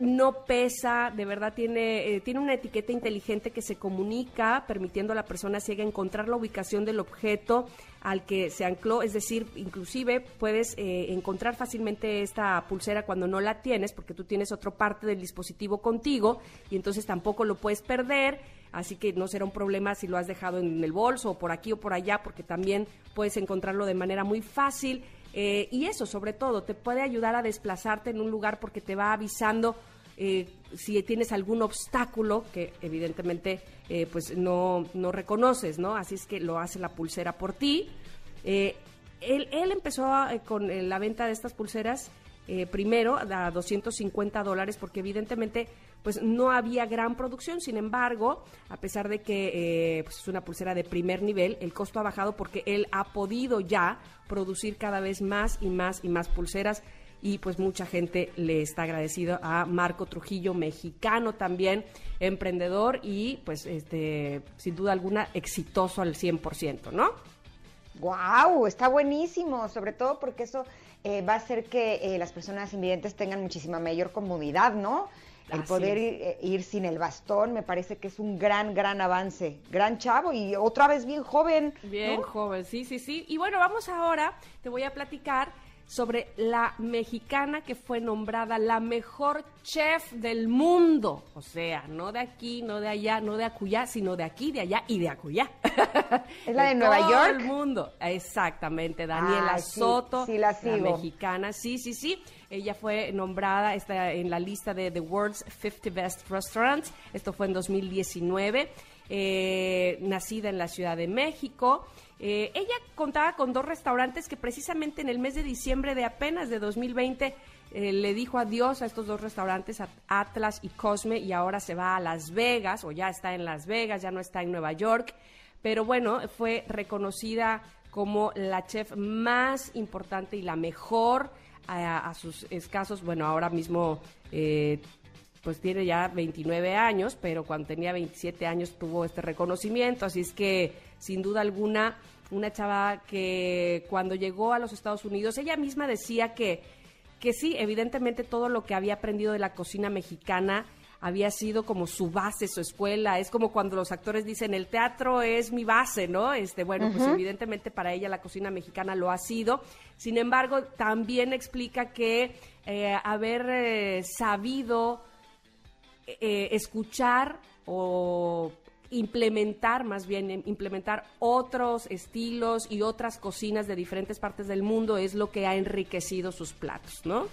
no pesa, de verdad tiene, eh, tiene una etiqueta inteligente que se comunica, permitiendo a la persona ciega encontrar la ubicación del objeto al que se ancló, es decir, inclusive puedes eh, encontrar fácilmente esta pulsera cuando no la tienes, porque tú tienes otra parte del dispositivo contigo y entonces tampoco lo puedes perder, así que no será un problema si lo has dejado en el bolso o por aquí o por allá, porque también puedes encontrarlo de manera muy fácil. Eh, y eso, sobre todo, te puede ayudar a desplazarte en un lugar porque te va avisando eh, si tienes algún obstáculo que evidentemente eh, pues no, no reconoces, ¿no? Así es que lo hace la pulsera por ti. Eh, él, él empezó eh, con la venta de estas pulseras primero a 250 dólares porque evidentemente pues no había gran producción, sin embargo, a pesar de que eh, pues, es una pulsera de primer nivel, el costo ha bajado porque él ha podido ya producir cada vez más y más y más pulseras y pues mucha gente le está agradecido a Marco Trujillo, mexicano también, emprendedor y pues este sin duda alguna exitoso al 100%, ¿no? ¡Guau! Está buenísimo, sobre todo porque eso eh, va a hacer que eh, las personas invidentes tengan muchísima mayor comodidad, ¿no? El Así poder ir, eh, ir sin el bastón me parece que es un gran, gran avance. Gran chavo y otra vez bien joven. Bien ¿no? joven, sí, sí, sí. Y bueno, vamos ahora, te voy a platicar sobre la mexicana que fue nombrada la mejor chef del mundo. O sea, no de aquí, no de allá, no de acullá, sino de aquí, de allá y de acullá. [LAUGHS] ¿Es la de Nueva todo York? el mundo. Exactamente, Daniela sí, Soto, sí la sigo. mexicana. Sí, sí, sí. Ella fue nombrada está en la lista de The World's 50 Best Restaurants. Esto fue en 2019. Eh, nacida en la Ciudad de México. Eh, ella contaba con dos restaurantes que precisamente en el mes de diciembre de apenas de 2020 eh, le dijo adiós a estos dos restaurantes, Atlas y Cosme, y ahora se va a Las Vegas, o ya está en Las Vegas, ya no está en Nueva York. Pero bueno, fue reconocida como la chef más importante y la mejor a, sus escasos, bueno, ahora mismo eh, pues tiene ya 29 años, pero cuando tenía 27 años tuvo este reconocimiento, así es que sin duda alguna una chava que cuando llegó a los Estados Unidos, ella misma decía que, que sí, evidentemente todo lo que había aprendido de la cocina mexicana había sido como su base, su escuela, es como cuando los actores dicen el teatro es mi base, ¿no? Este, bueno, pues evidentemente para ella la cocina mexicana lo ha sido. Sin embargo, también explica que eh, haber eh, sabido eh, escuchar o implementar, más bien em, implementar otros estilos y otras cocinas de diferentes partes del mundo es lo que ha enriquecido sus platos, ¿no?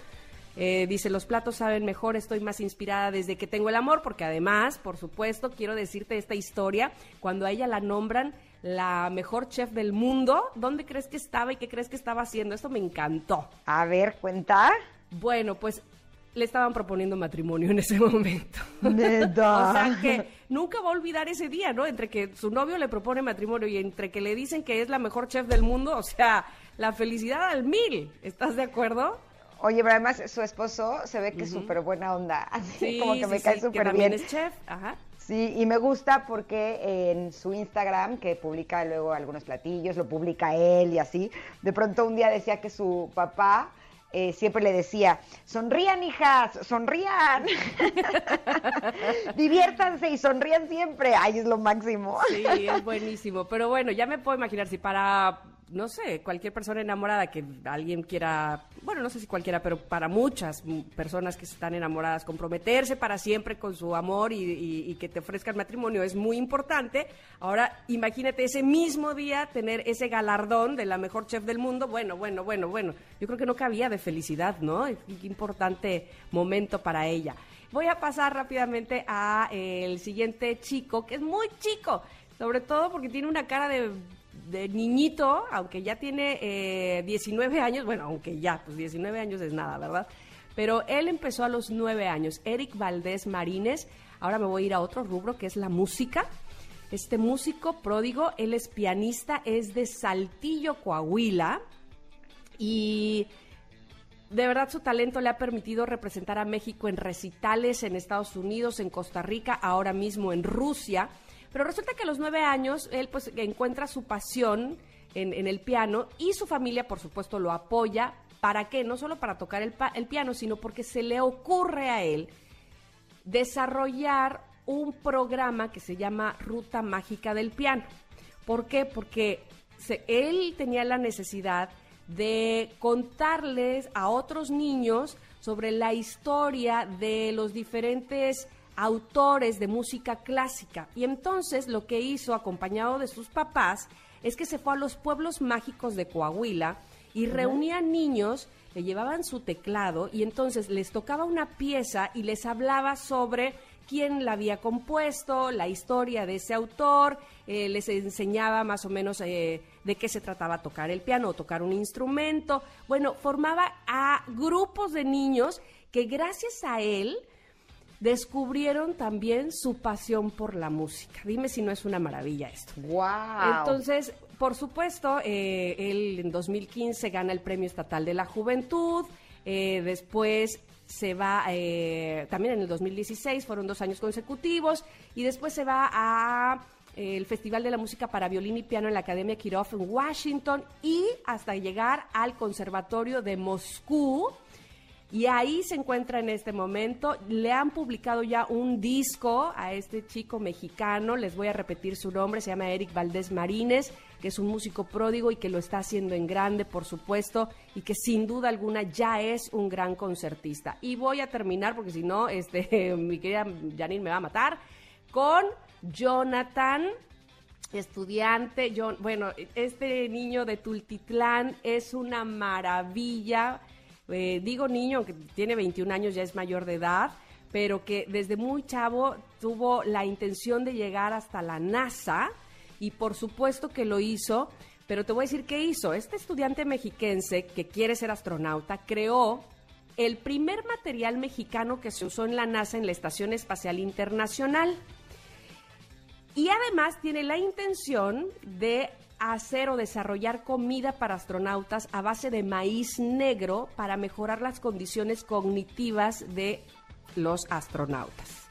Eh, dice, los platos saben mejor, estoy más inspirada desde que tengo el amor, porque además, por supuesto, quiero decirte esta historia, cuando a ella la nombran la mejor chef del mundo, ¿dónde crees que estaba y qué crees que estaba haciendo? Esto me encantó. A ver, cuenta. Bueno, pues le estaban proponiendo matrimonio en ese [LAUGHS] momento. Neta. o sea que nunca va a olvidar ese día, ¿no? Entre que su novio le propone matrimonio y entre que le dicen que es la mejor chef del mundo, o sea, la felicidad al mil. ¿Estás de acuerdo? Oye, pero además su esposo se ve que es súper buena onda. [LAUGHS] Así como que me sí, cae sí, súper también bien. es chef, ajá. Sí, y me gusta porque en su Instagram, que publica luego algunos platillos, lo publica él y así, de pronto un día decía que su papá eh, siempre le decía, sonrían hijas, sonrían, [LAUGHS] diviértanse y sonrían siempre. Ay, es lo máximo. Sí, es buenísimo. Pero bueno, ya me puedo imaginar si para, no sé, cualquier persona enamorada que alguien quiera, bueno, no sé si cualquiera, pero para muchas personas que están enamoradas, comprometerse para siempre con su amor y, y- y que te ofrezcan matrimonio es muy importante. Ahora, imagínate ese mismo día tener ese galardón de la mejor chef del mundo. Bueno, bueno, bueno, bueno. Yo creo que no cabía de felicidad, ¿no? Importante momento para ella. Voy a pasar rápidamente a eh, el siguiente chico, que es muy chico, sobre todo porque tiene una cara de, de niñito, aunque ya tiene eh, 19 años, bueno, aunque ya, pues 19 años es nada, ¿verdad? Pero él empezó a los 9 años, Eric Valdés Marínez, ahora me voy a ir a otro rubro que es la música. Este músico pródigo, él es pianista, es de Saltillo, Coahuila, y de verdad su talento le ha permitido representar a México en recitales en Estados Unidos, en Costa Rica, ahora mismo en Rusia. Pero resulta que a los nueve años él pues encuentra su pasión en, el piano y su familia por supuesto lo apoya. ¿Para qué? No solo para tocar el, el piano, sino porque se le ocurre a él desarrollar un programa que se llama Ruta Mágica del Piano. ¿Por qué? Porque se- él tenía la necesidad de contarles a otros niños sobre la historia de los diferentes autores de música clásica. Y entonces lo que hizo, acompañado de sus papás, es que se fue a los pueblos mágicos de Coahuila y reunía niños, le llevaban su teclado y entonces les tocaba una pieza y les hablaba sobre quién la había compuesto, la historia de ese autor, eh, les enseñaba más o menos eh, de qué se trataba tocar el piano o tocar un instrumento. Bueno, formaba a grupos de niños que gracias a él descubrieron también su pasión por la música. Dime si no es una maravilla esto. Wow. Entonces, por supuesto, eh, él en 2015 gana el Premio Estatal de la Juventud, eh, después se va, eh, también en el 2016, fueron dos años consecutivos, y después se va a eh, el Festival de la Música para Violín y Piano en la Academia Kirov en Washington, y hasta llegar al Conservatorio de Moscú, y ahí se encuentra en este momento. Le han publicado ya un disco a este chico mexicano. Les voy a repetir su nombre. Se llama Eric Valdés Marínez, que es un músico pródigo y que lo está haciendo en grande, por supuesto, y que sin duda alguna ya es un gran concertista. Y voy a terminar, porque si no, este, [LAUGHS] mi querida Janine me va a matar, con Jonathan estudiante, bueno, este niño de Tultitlán es una maravilla. Eh, digo niño, aunque tiene 21 años, ya es mayor de edad, pero que desde muy chavo tuvo la intención de llegar hasta la NASA y por supuesto que lo hizo, pero te voy a decir qué hizo. Este estudiante mexiquense que quiere ser astronauta creó el primer material mexicano que se usó en la NASA en la Estación Espacial Internacional. Y además tiene la intención de hacer o desarrollar comida para astronautas a base de maíz negro para mejorar las condiciones cognitivas de los astronautas.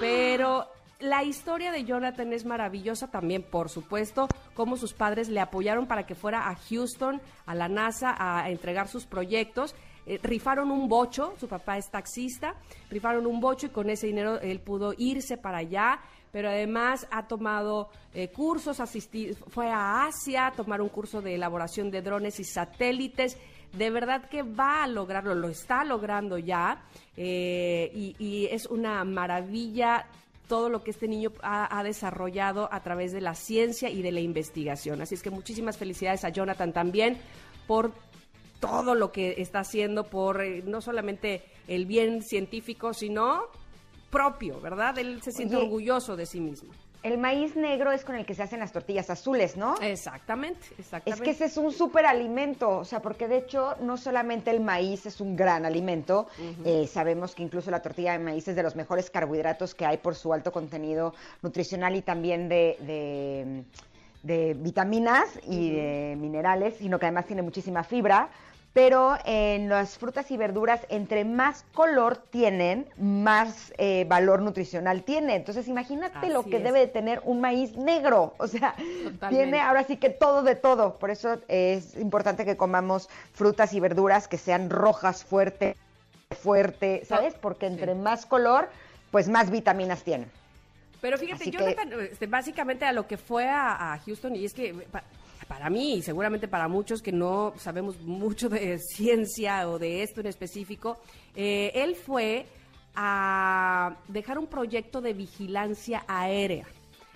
Pero la historia de Jonathan es maravillosa también, por supuesto, cómo sus padres le apoyaron para que fuera a Houston, a la NASA, a entregar sus proyectos. Eh, rifaron un bocho, su papá es taxista, rifaron un bocho y con ese dinero él pudo irse para allá, pero además ha tomado eh, cursos, asistí, fue a Asia a tomar un curso de elaboración de drones y satélites. De verdad que va a lograrlo, lo está logrando ya eh, y, es una maravilla todo lo que este niño ha, ha desarrollado a través de la ciencia y de la investigación. Así es que muchísimas felicidades a Jonathan también por todo lo que está haciendo por eh, no solamente el bien científico, sino propio, ¿verdad? Él se siente Oye. orgulloso de sí mismo. El maíz negro es con el que se hacen las tortillas azules, ¿no? Exactamente, Es exactamente. que ese es un súper alimento, o sea, porque de hecho no solamente el maíz es un gran alimento, eh, sabemos que incluso la tortilla de maíz es de los mejores carbohidratos que hay por su alto contenido nutricional y también de, de- de vitaminas y de minerales, sino que además tiene muchísima fibra. Pero en las frutas y verduras, entre más color tienen, más eh, valor nutricional tiene. Entonces, imagínate lo que es. debe de tener un maíz negro. O sea, Totalmente. tiene ahora sí que todo de todo. Por eso es importante que comamos frutas y verduras que sean rojas, fuerte, fuerte, ¿sabes? Porque entre más color, pues más vitaminas tienen. Pero fíjate, Así que- Jonathan, este, básicamente a lo que fue a, a Houston, y es que para mí y seguramente para muchos que no sabemos mucho de [LAUGHS] ciencia o de esto en específico, eh, él fue a dejar un proyecto de vigilancia aérea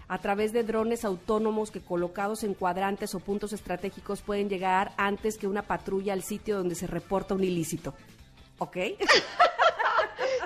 a través de drones autónomos que colocados en cuadrantes o puntos estratégicos pueden llegar antes que una patrulla al sitio donde se reporta un ilícito. ¿Ok? [LAUGHS]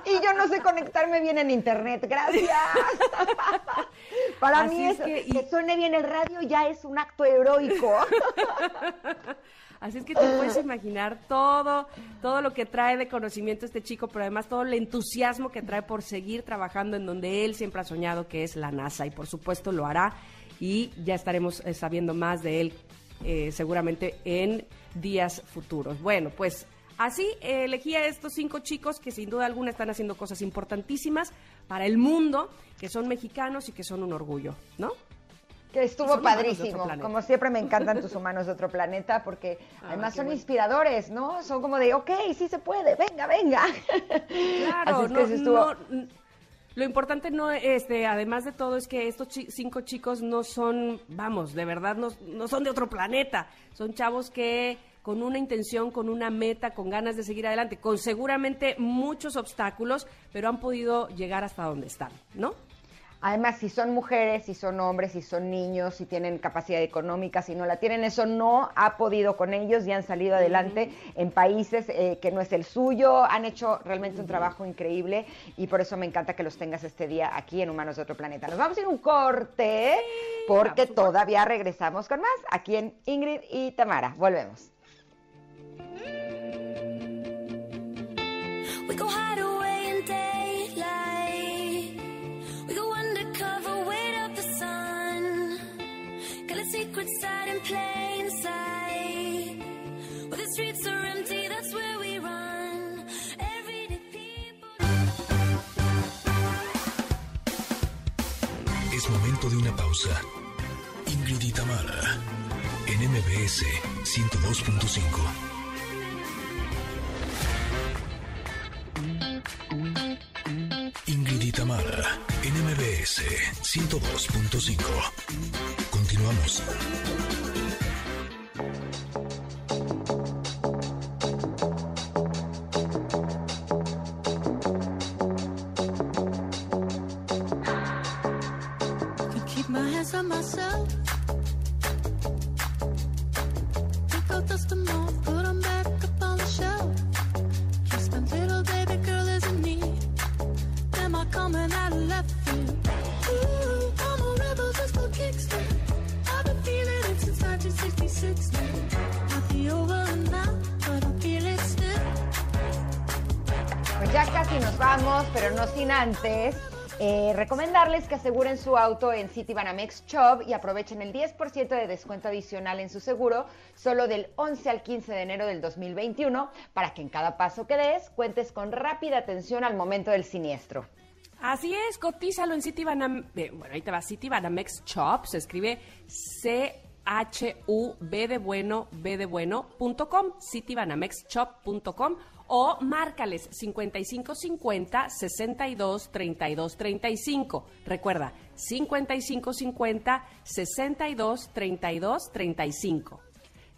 Y yo no sé conectarme bien en internet, gracias. [LAUGHS] Para Así mí es es que- que, suene bien el radio ya es un acto heroico. [LAUGHS] Así es que te puedes imaginar todo, todo lo que trae de conocimiento este chico, pero además todo el entusiasmo que trae por seguir trabajando en donde él siempre ha soñado, que es la NASA, y por supuesto lo hará, y ya estaremos eh, sabiendo más de él eh, seguramente en días futuros. Bueno, pues así eh, elegí a estos cinco chicos que sin duda alguna están haciendo cosas importantísimas para el mundo, que son mexicanos y que son un orgullo, ¿no? Que estuvo padrísimo. Como siempre me encantan tus humanos de otro planeta porque [LAUGHS] Ah, además son bueno. inspiradores, ¿no? Son como de, ok, sí se puede, venga, venga. [LAUGHS] Claro, Así es que no, estuvo- no, lo importante no, este, además de todo, es que estos chi- cinco chicos no son, vamos, de verdad, no, no son de otro planeta. Son chavos que con una intención, con una meta, con ganas de seguir adelante, con seguramente muchos obstáculos, pero han podido llegar hasta donde están, ¿no? Además, si son mujeres, si son hombres, si son niños, si tienen capacidad económica, si no la tienen, eso no ha podido con ellos y han salido adelante en países eh, que no es el suyo. Han hecho realmente un trabajo increíble y por eso me encanta que los tengas este día aquí en Humanos de otro Planeta. Nos vamos a ir un corte porque todavía regresamos con más aquí en Ingrid y Tamara. Volvemos. Es momento de una pausa. Ingrid en MBS 102.5. Tamara, en MBS 102.5. Continuamos. Keep my hands on myself. Nos vamos, pero no sin antes Eh, recomendarles que aseguren su auto en Citibanamex Shop y aprovechen el 10% de descuento adicional en su seguro solo del 11 al 15 de enero del 2021 para que en cada paso que des cuentes con rápida atención al momento del siniestro. Así es, cotízalo en Citibanamex. Bueno, ahí te va, Citibanamex Shop. Se escribe C-H-U-B de bueno, B de bueno, punto com, citibanamexshop.com o márcales 5550 62 32 35. Recuerda, 5550 62 32 35.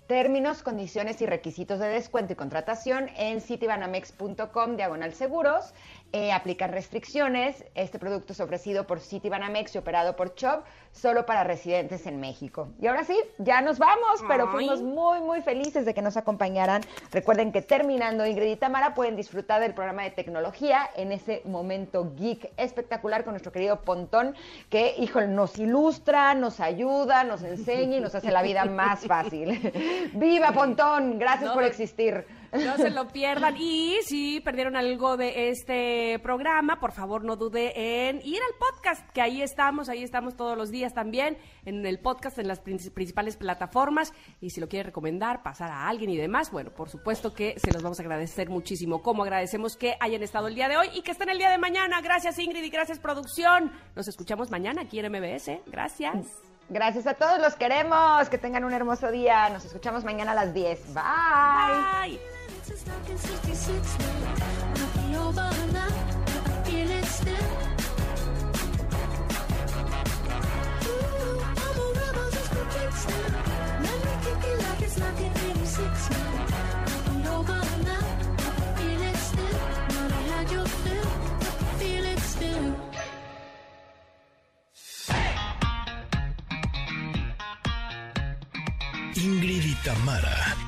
Términos, condiciones y requisitos de descuento y contratación en citibanamex.com diagonal seguros. Eh, aplican restricciones. Este producto es ofrecido por Citibanamex y operado por Chop solo para residentes en México. Y ahora sí, ya nos vamos, pero Ay. fuimos muy, muy felices de que nos acompañaran. Recuerden que terminando Ingrid y Tamara pueden disfrutar del programa de tecnología en ese momento geek espectacular con nuestro querido Pontón, que, híjole, nos ilustra, nos ayuda, nos enseña y nos hace la vida más fácil. [LAUGHS] ¡Viva Pontón! Gracias No, por existir. No se lo pierdan. Y si perdieron algo de este programa, por favor no dude en ir al podcast, que ahí estamos, ahí estamos todos los días también, en el podcast, en las prin- principales plataformas. Y si lo quiere recomendar, pasar a alguien y demás, bueno, por supuesto que se los vamos a agradecer muchísimo. Como agradecemos que hayan estado el día de hoy y que estén el día de mañana. Gracias Ingrid y gracias producción. Nos escuchamos mañana aquí en MBS. Gracias. Gracias a todos, los queremos. Que tengan un hermoso día. Nos escuchamos mañana a las 10. Bye. Bye. It's stuck in 66 now. Nothing over now. I feel it still. Ooh, I'm a rebel just for kicks now. Let me kick it like it's 1986 now. Nothing over now. I feel it still. Now I had your fill. I feel it still. Ingrid y Tamara